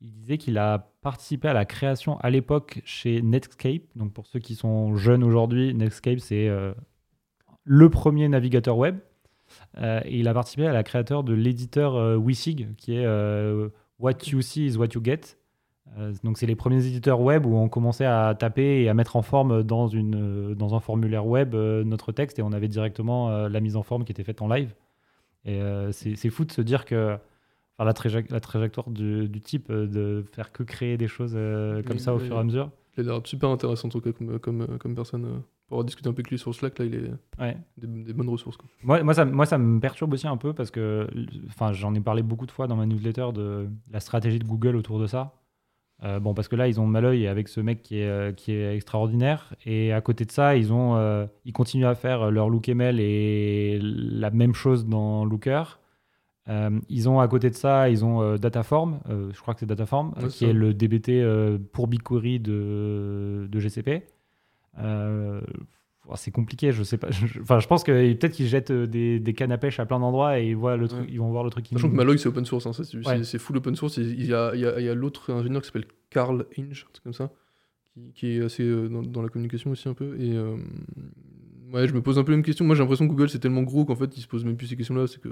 il disait qu'il a participé à la création à l'époque chez Netscape. Donc pour ceux qui sont jeunes aujourd'hui, Netscape c'est euh, le premier navigateur web. Euh, et il a participé à la création de l'éditeur euh, qui est What You See is What You Get. donc c'est les premiers éditeurs web où on commençait à taper et à mettre en forme dans, une, dans un formulaire web notre texte et on avait directement la mise en forme qui était faite en live. Et c'est fou de se dire que la, la, trajectoire du, type euh, de faire que créer des choses euh, comme ça au fur et à mesure. Il a l'air super intéressant en tout cas comme, comme, euh, comme personne. pour avoir discuté un peu avec lui sur Slack, là, il est ouais. des, bonnes ressources. Quoi. Moi, moi, ça, moi, ça me perturbe aussi un peu parce que j'en ai parlé beaucoup de fois dans ma newsletter de la stratégie de Google autour de ça. Euh, bon, parce que là, ils ont Malloy avec ce mec qui est, euh, qui est extraordinaire. Et à côté de ça, ils, ont, euh, ils continuent à faire leur LookML et la même chose dans Looker. Euh, ils ont à côté de ça, ils ont euh, Dataform, euh, je crois que c'est Dataform, qui est le DBT euh, pour BigQuery de, de GCP. Euh, oh, c'est compliqué, je sais pas. je- Enfin, je pense que peut-être qu'ils jettent des, des cannes à pêche à plein d'endroits et ils, voient le truc, Ouais. ils vont voir le truc qui Sachant que Malloy, c'est open source, hein, c'est Ouais. full open source. Il y a, l'autre ingénieur qui s'appelle Carl Inge, un truc comme ça, qui, qui est assez euh, dans, dans la communication aussi un peu. Et euh, ouais, je me pose un peu la même question. Moi, j'ai l'impression que Google, c'est tellement gros qu'en fait, ils se posent même plus ces questions-là. C'est que,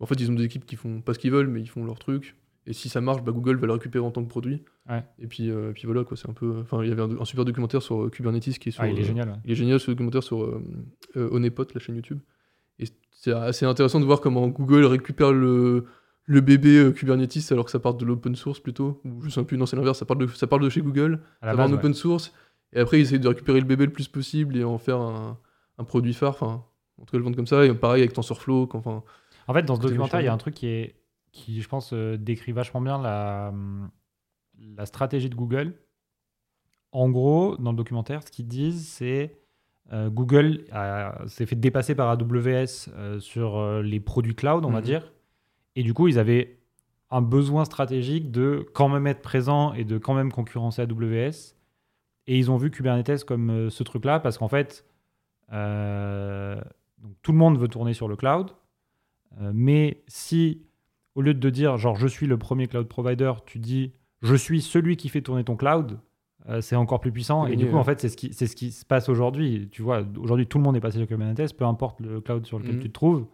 en fait, ils ont des équipes qui font pas ce qu'ils veulent, mais ils font leur truc. Et si ça marche, bah, Google va le récupérer en tant que produit. Ouais. Et puis, euh, puis voilà, quoi. C'est un peu. Enfin, il y avait un, un super documentaire sur euh, Kubernetes qui est sur. Ah, il est euh, génial. ouais. il est génial ce documentaire sur euh, euh, Honeypot, la chaîne YouTube. Et c'est assez intéressant de voir comment Google récupère le, le bébé euh, Kubernetes alors que ça part de l'open source plutôt. Ou je sais plus, non, c'est l'inverse, ça, part de- ça part de chez Google, ça part base, en ouais. open source. Et après, ils essayent de récupérer le bébé le plus possible et en faire un, un produit phare. Enfin, en tout cas, le vendre comme ça. Et pareil avec TensorFlow. Enfin, En fait, dans ce documentaire, il y a un truc qui, est, qui je pense, euh, décrit vachement bien la, hum, la stratégie de Google. En gros, dans le documentaire, ce qu'ils disent, c'est euh, Google s'est fait dépasser par AWS euh, sur euh, les produits cloud, on va Mhm. dire. Et du coup, ils avaient un besoin stratégique de quand même être présent et de quand même concurrencer AWS. Et ils ont vu Kubernetes comme ce truc-là parce qu'en fait, donc, tout le monde veut tourner sur le cloud. Euh, mais si, au lieu de dire genre je suis le premier cloud provider, tu dis je suis celui qui fait tourner ton cloud, euh, c'est encore plus puissant. Et du coup, en fait, c'est ce qui, c'est ce qui se passe aujourd'hui. Tu vois, aujourd'hui, tout le monde est passé sur Kubernetes, peu importe le cloud sur lequel Mhm. tu te trouves.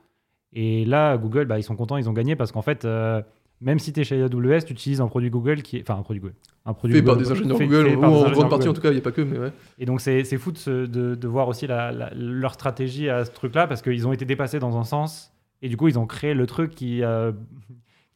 Et là, Google, bah, ils sont contents, ils ont gagné parce qu'en fait, euh, même si tu es chez AWS, tu utilises un produit Google qui est. Enfin, un produit Google. Un produit fait par Google, des ingénieurs fait- Google, fait ou par en grande partie en tout cas, il n'y a pas que, mais ouais. Et donc, c'est c'est fou de, se- de, de voir aussi la- la- leur stratégie à ce truc-là, parce qu'ils ont été dépassés dans un sens, et du coup, ils ont créé le truc qui, euh,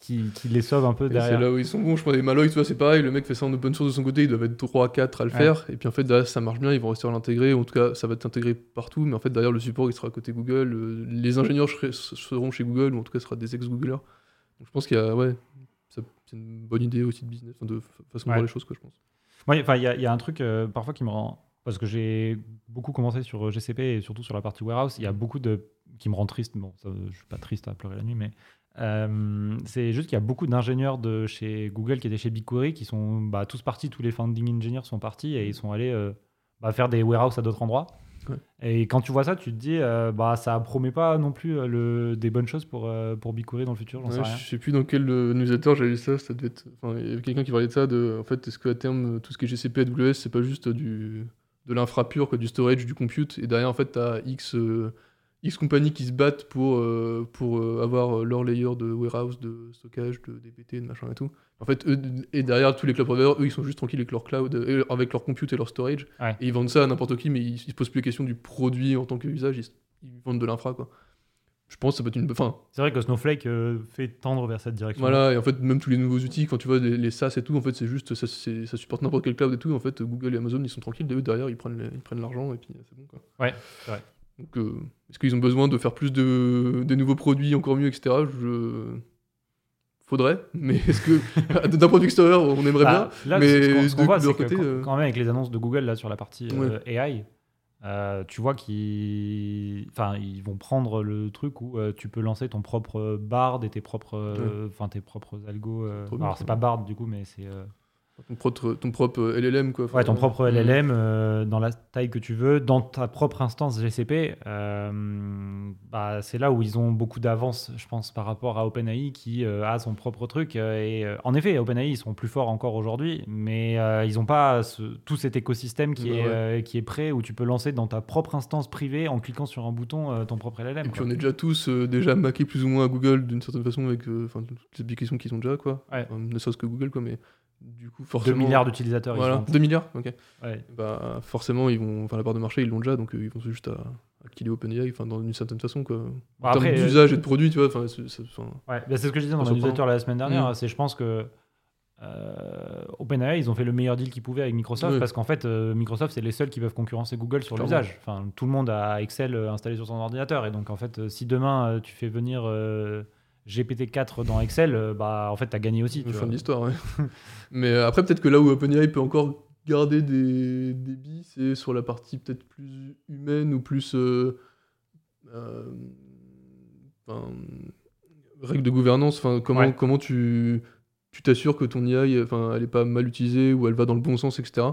qui, qui les sauve un peu Et C'est derrière. là où ils sont bons. Je pense des Malloy, tu vois, c'est pareil. Le mec fait ça en open source de son côté, ils doivent être 3 4 à le Ouais. faire. Et puis en fait, derrière, ça marche bien, ils vont réussir à l'intégrer. En tout cas, ça va être intégré partout. Mais en fait, derrière, le support, il sera à côté Google. Euh, Les ingénieurs seront chez Google, ou en tout cas, ce sera des ex-Googlers. Donc je pense qu'il y a, ouais, c'est une bonne idée aussi de business, de fa- façon de Ouais. voir les choses, quoi, je pense. Ouais, enfin, il y, a- il y a un truc euh, parfois qui me rend. Parce que j'ai beaucoup commencé sur euh, GCP et surtout sur la partie warehouse, il y a beaucoup de. qui me rend triste. Bon, ça, je suis pas triste à pleurer la nuit, mais. euh, c'est juste qu'il y a beaucoup d'ingénieurs de chez Google qui étaient chez BigQuery qui sont bah, tous partis, tous les founding engineers sont partis et ils sont allés euh, bah, faire des warehouses à d'autres endroits. Ouais. Et quand tu vois ça, tu te dis, euh, bah, ça promet pas non plus le, des bonnes choses pour, pour BigQuery dans le futur, sais Ouais, rien. je sais plus dans quel newsletter j'avais lu ça, ça devait être... il y avait quelqu'un qui parlait de ça, de, en fait, est-ce qu'à terme, tout ce qui est GCP, AWS, c'est pas juste du, de l'infra pur, quoi, du storage, du compute, et derrière, en fait, t'as X, euh, X compagnies qui se battent pour, euh, pour euh, avoir euh, leur layer de warehouse, de stockage, de DBT, de machin et tout. En fait, eux, et derrière, tous les cloud providers, eux, ils sont juste tranquilles avec leur cloud, avec leur compute et leur storage, Ouais. et ils vendent ça à n'importe qui, mais ils, ils se posent plus la question du produit en tant qu'usage, ils, ils vendent de l'infra, quoi. Je pense que ça peut être une... Enfin, C'est vrai que Snowflake euh, fait tendre vers cette direction. voilà, et en fait, même tous les nouveaux outils, quand tu vois les, les SaaS et tout, en fait, c'est juste, ça, ça supporte n'importe quel cloud et tout. En fait, Google et Amazon, ils sont tranquilles, eux, derrière, ils prennent les- ils prennent l'argent et puis euh, c'est bon, quoi. Ouais, c'est vrai. Donc, euh, est-ce qu'ils ont besoin de faire plus de, nouveaux produits encore mieux, etc. Je... Faudrait, mais est-ce que, d'un point de vue extérieur, on aimerait Bah, bien? là, mais ce qu'on- ce qu'on de- voit, c'est que côté, quand, euh, quand même avec les annonces de Google là sur la partie euh, Ouais. AI, euh, tu vois qu'ils, enfin, ils vont prendre le truc où euh, tu peux lancer ton propre Bard et tes propres, euh, tes propres algos. euh, alors c'est pas Bard du coup, mais c'est ton propre, ton propre euh, LLM, quoi. ouais, ton propre mm. LLM euh, dans la taille que tu veux, dans ta propre instance GCP. euh, bah, c'est là où ils ont beaucoup d'avance, je pense, par rapport à OpenAI qui euh, a son propre truc. euh, et euh, en effet, OpenAI ils sont plus forts encore aujourd'hui, mais euh, ils n'ont pas ce- tout cet écosystème qui, est, ouais. euh, qui est prêt où tu peux lancer dans ta propre instance privée en cliquant sur un bouton euh, ton propre LLM. Et puis quoi. on est déjà tous euh, déjà maqués plus ou moins à Google d'une certaine façon avec euh, toutes les applications qu'ils ont déjà, quoi. Ouais. Ne serait-ce que Google, quoi, mais du coup, 2 forcément. milliards d'utilisateurs. Voilà, sont- 2 milliards, ok. Ouais. Bah, forcément, ils vont, enfin, la part de marché, ils l'ont déjà, donc euh, ils vont juste à, à killer OpenAI, enfin, dans une certaine façon, quoi. Bon, en après, termes euh, d'usage et de produits, tu vois, c'est- c'est- enfin, Ouais, bah, c'est ce que je disais dans surprenant. newsletter la semaine dernière. Mm. C'est, je pense que euh, OpenAI, ils ont fait le meilleur deal qu'ils pouvaient avec Microsoft Oui. parce qu'en fait, euh, Microsoft, c'est les seuls qui peuvent concurrencer Google sur Clairement. l'usage. Enfin, tout le monde a Excel euh, installé sur son ordinateur. Et donc, en fait, euh, si demain, euh, tu fais venir euh, GPT-4 dans Excel, euh, bah en fait, tu as gagné aussi. Tu fin de l'histoire, ouais. Mais euh, après, peut-être que là où OpenAI peut encore garder des, des billes, c'est sur la partie peut-être plus humaine ou plus. euh, euh, enfin, règles de gouvernance. Enfin, comment, Ouais. comment tu tu t'assures que ton IA, enfin, elle est pas mal utilisée ou elle va dans le bon sens, etc.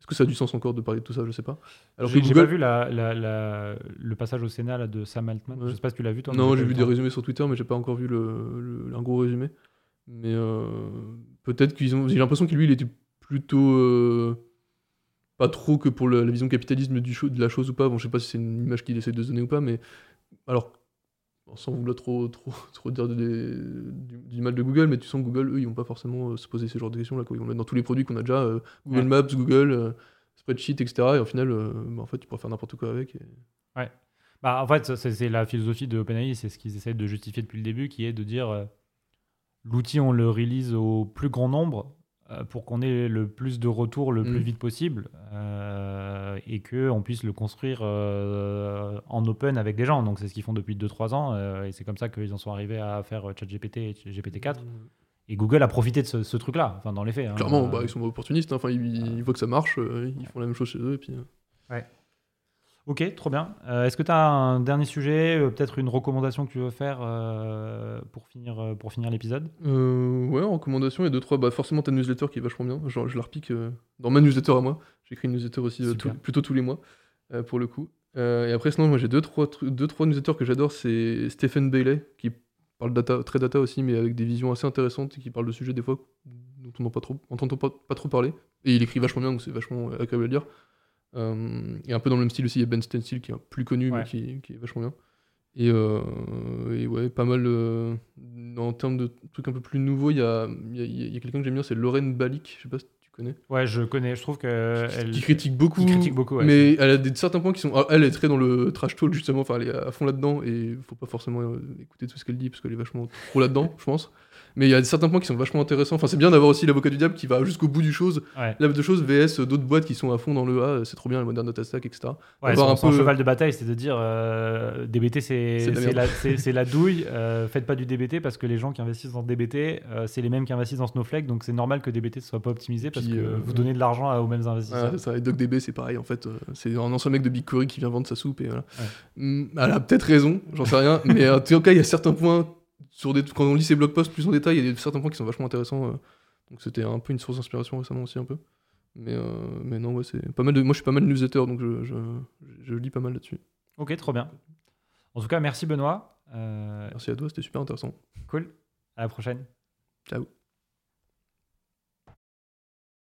Est-ce que ça a du sens encore de parler de tout ça? Je sais pas. Alors J'ai pas vu la, la- la- le passage au Sénat là, de Sam Altman. Ouais. Je sais pas si tu l'as vu toi. Non, j'ai vu des résumés sur Twitter, mais j'ai pas encore vu le, le- un gros résumé. Mais euh, peut-être qu'ils ont. J'ai l'impression que lui, il était plutôt. euh, pas trop que pour la vision capitalisme du de la chose ou pas. Bon, je sais pas si c'est une image qu'il essaie de se donner ou pas, mais. Alors, sans vouloir trop, trop, trop dire du, du mal de Google, mais tu sens que Google, eux, ils vont pas forcément euh, se poser ce genre de questions-là. Ils vont mettre dans tous les produits qu'on a déjà euh, Google Ouais. Maps, Google, euh, Spreadsheet, etc. Et au final, bah, en fait, tu pourras faire n'importe quoi avec. et- Bah, en fait, c'est la philosophie de OpenAI, c'est ce qu'ils essaient de justifier depuis le début, qui est de dire l'outil, on le release au plus grand nombre pour qu'on ait le plus de retours le plus Mm. vite possible euh, et qu'on puisse le construire euh, en open avec des gens. Donc, c'est ce qu'ils font depuis 2-3 ans euh, et c'est comme ça qu'ils en sont arrivés à faire euh, ChatGPT et GPT-4. Et Google a profité de ce, ce truc-là, enfin, dans les faits. hein. Clairement, Euh, bah, ils sont opportunistes. hein. Enfin, ils, ils voient que ça marche, euh, ils font la même chose chez eux. Et puis, euh, Ok, trop bien. Euh, Est-ce que tu as un dernier sujet, euh, peut-être une recommandation que tu veux faire euh, pour finir, pour finir l'épisode? Ouais, recommandation, il y a deux, trois. Bah, forcément, ta newsletter qui est vachement bien. Genre, je la repique dans ma newsletter à moi. J'écris une newsletter aussi tout- plutôt tous les mois, pour le coup. Et après, sinon, moi, j'ai deux, trois, deux, trois newsletters que j'adore. C'est Stephen Bailey, qui parle data, très data aussi, mais avec des visions assez intéressantes et qui parle de sujets des fois dont on n'entend pas trop, on n'entend pas, pas trop parler. Et il écrit vachement bien, donc c'est vachement agréable à lire. Euh, et un peu dans le même style aussi, il y a Ben Stencil qui est plus connu, Ouais. mais qui, qui est vachement bien. Et, euh, et ouais, pas mal. euh, en termes de trucs un peu plus nouveaux, il y a, y a- y a quelqu'un que j'aime bien, c'est Lorraine Balik, je sais pas si tu connais. Ouais, je connais. Je trouve que elle. Qui critique beaucoup. qui critique beaucoup, ouais, mais elle a des, certains points qui sont. ah, Elle est très dans le trash talk, justement, enfin, elle est à fond là-dedans, et faut pas forcément écouter tout ce qu'elle dit, parce qu'elle est vachement trop là-dedans, je pense. Mais il y a certains points qui sont vachement intéressants. Enfin, c'est bien d'avoir aussi l'avocat du diable qui va jusqu'au bout du chose. Ouais. La de choses VS d'autres boîtes qui sont à fond dans le A, c'est trop bien, le modern data stack, etc. Ouais, Avoir son, un peu- cheval de bataille, c'est de dire euh, DBT, c'est la la, douille. euh, faites pas du DBT parce que les gens qui investissent dans DBT, euh, c'est les mêmes qui investissent dans Snowflake. Donc c'est normal que DBT ne soit pas optimisé parce Puis, que euh, vous donnez de l'argent aux mêmes investisseurs. Ouais, c'est ça. Et DocDB, c'est pareil, en fait. C'est un ancien mec de BigQuery qui vient vendre sa soupe, et voilà. Mm, Elle a peut-être raison, j'en sais rien. mais en tout cas, il y a certains points, sur des... quand on lit ses blog posts plus en détail, il y a des- certains points qui sont vachement intéressants. euh. Donc c'était un peu une source d'inspiration récemment aussi, un peu. Mais, euh, mais non, ouais, c'est pas mal de... moi je suis pas mal de newsletter, donc je, je, je lis pas mal là-dessus. Ok, trop bien. En tout cas, merci Benoît. Euh, Merci à toi, c'était super intéressant. cool. À la prochaine. Ciao.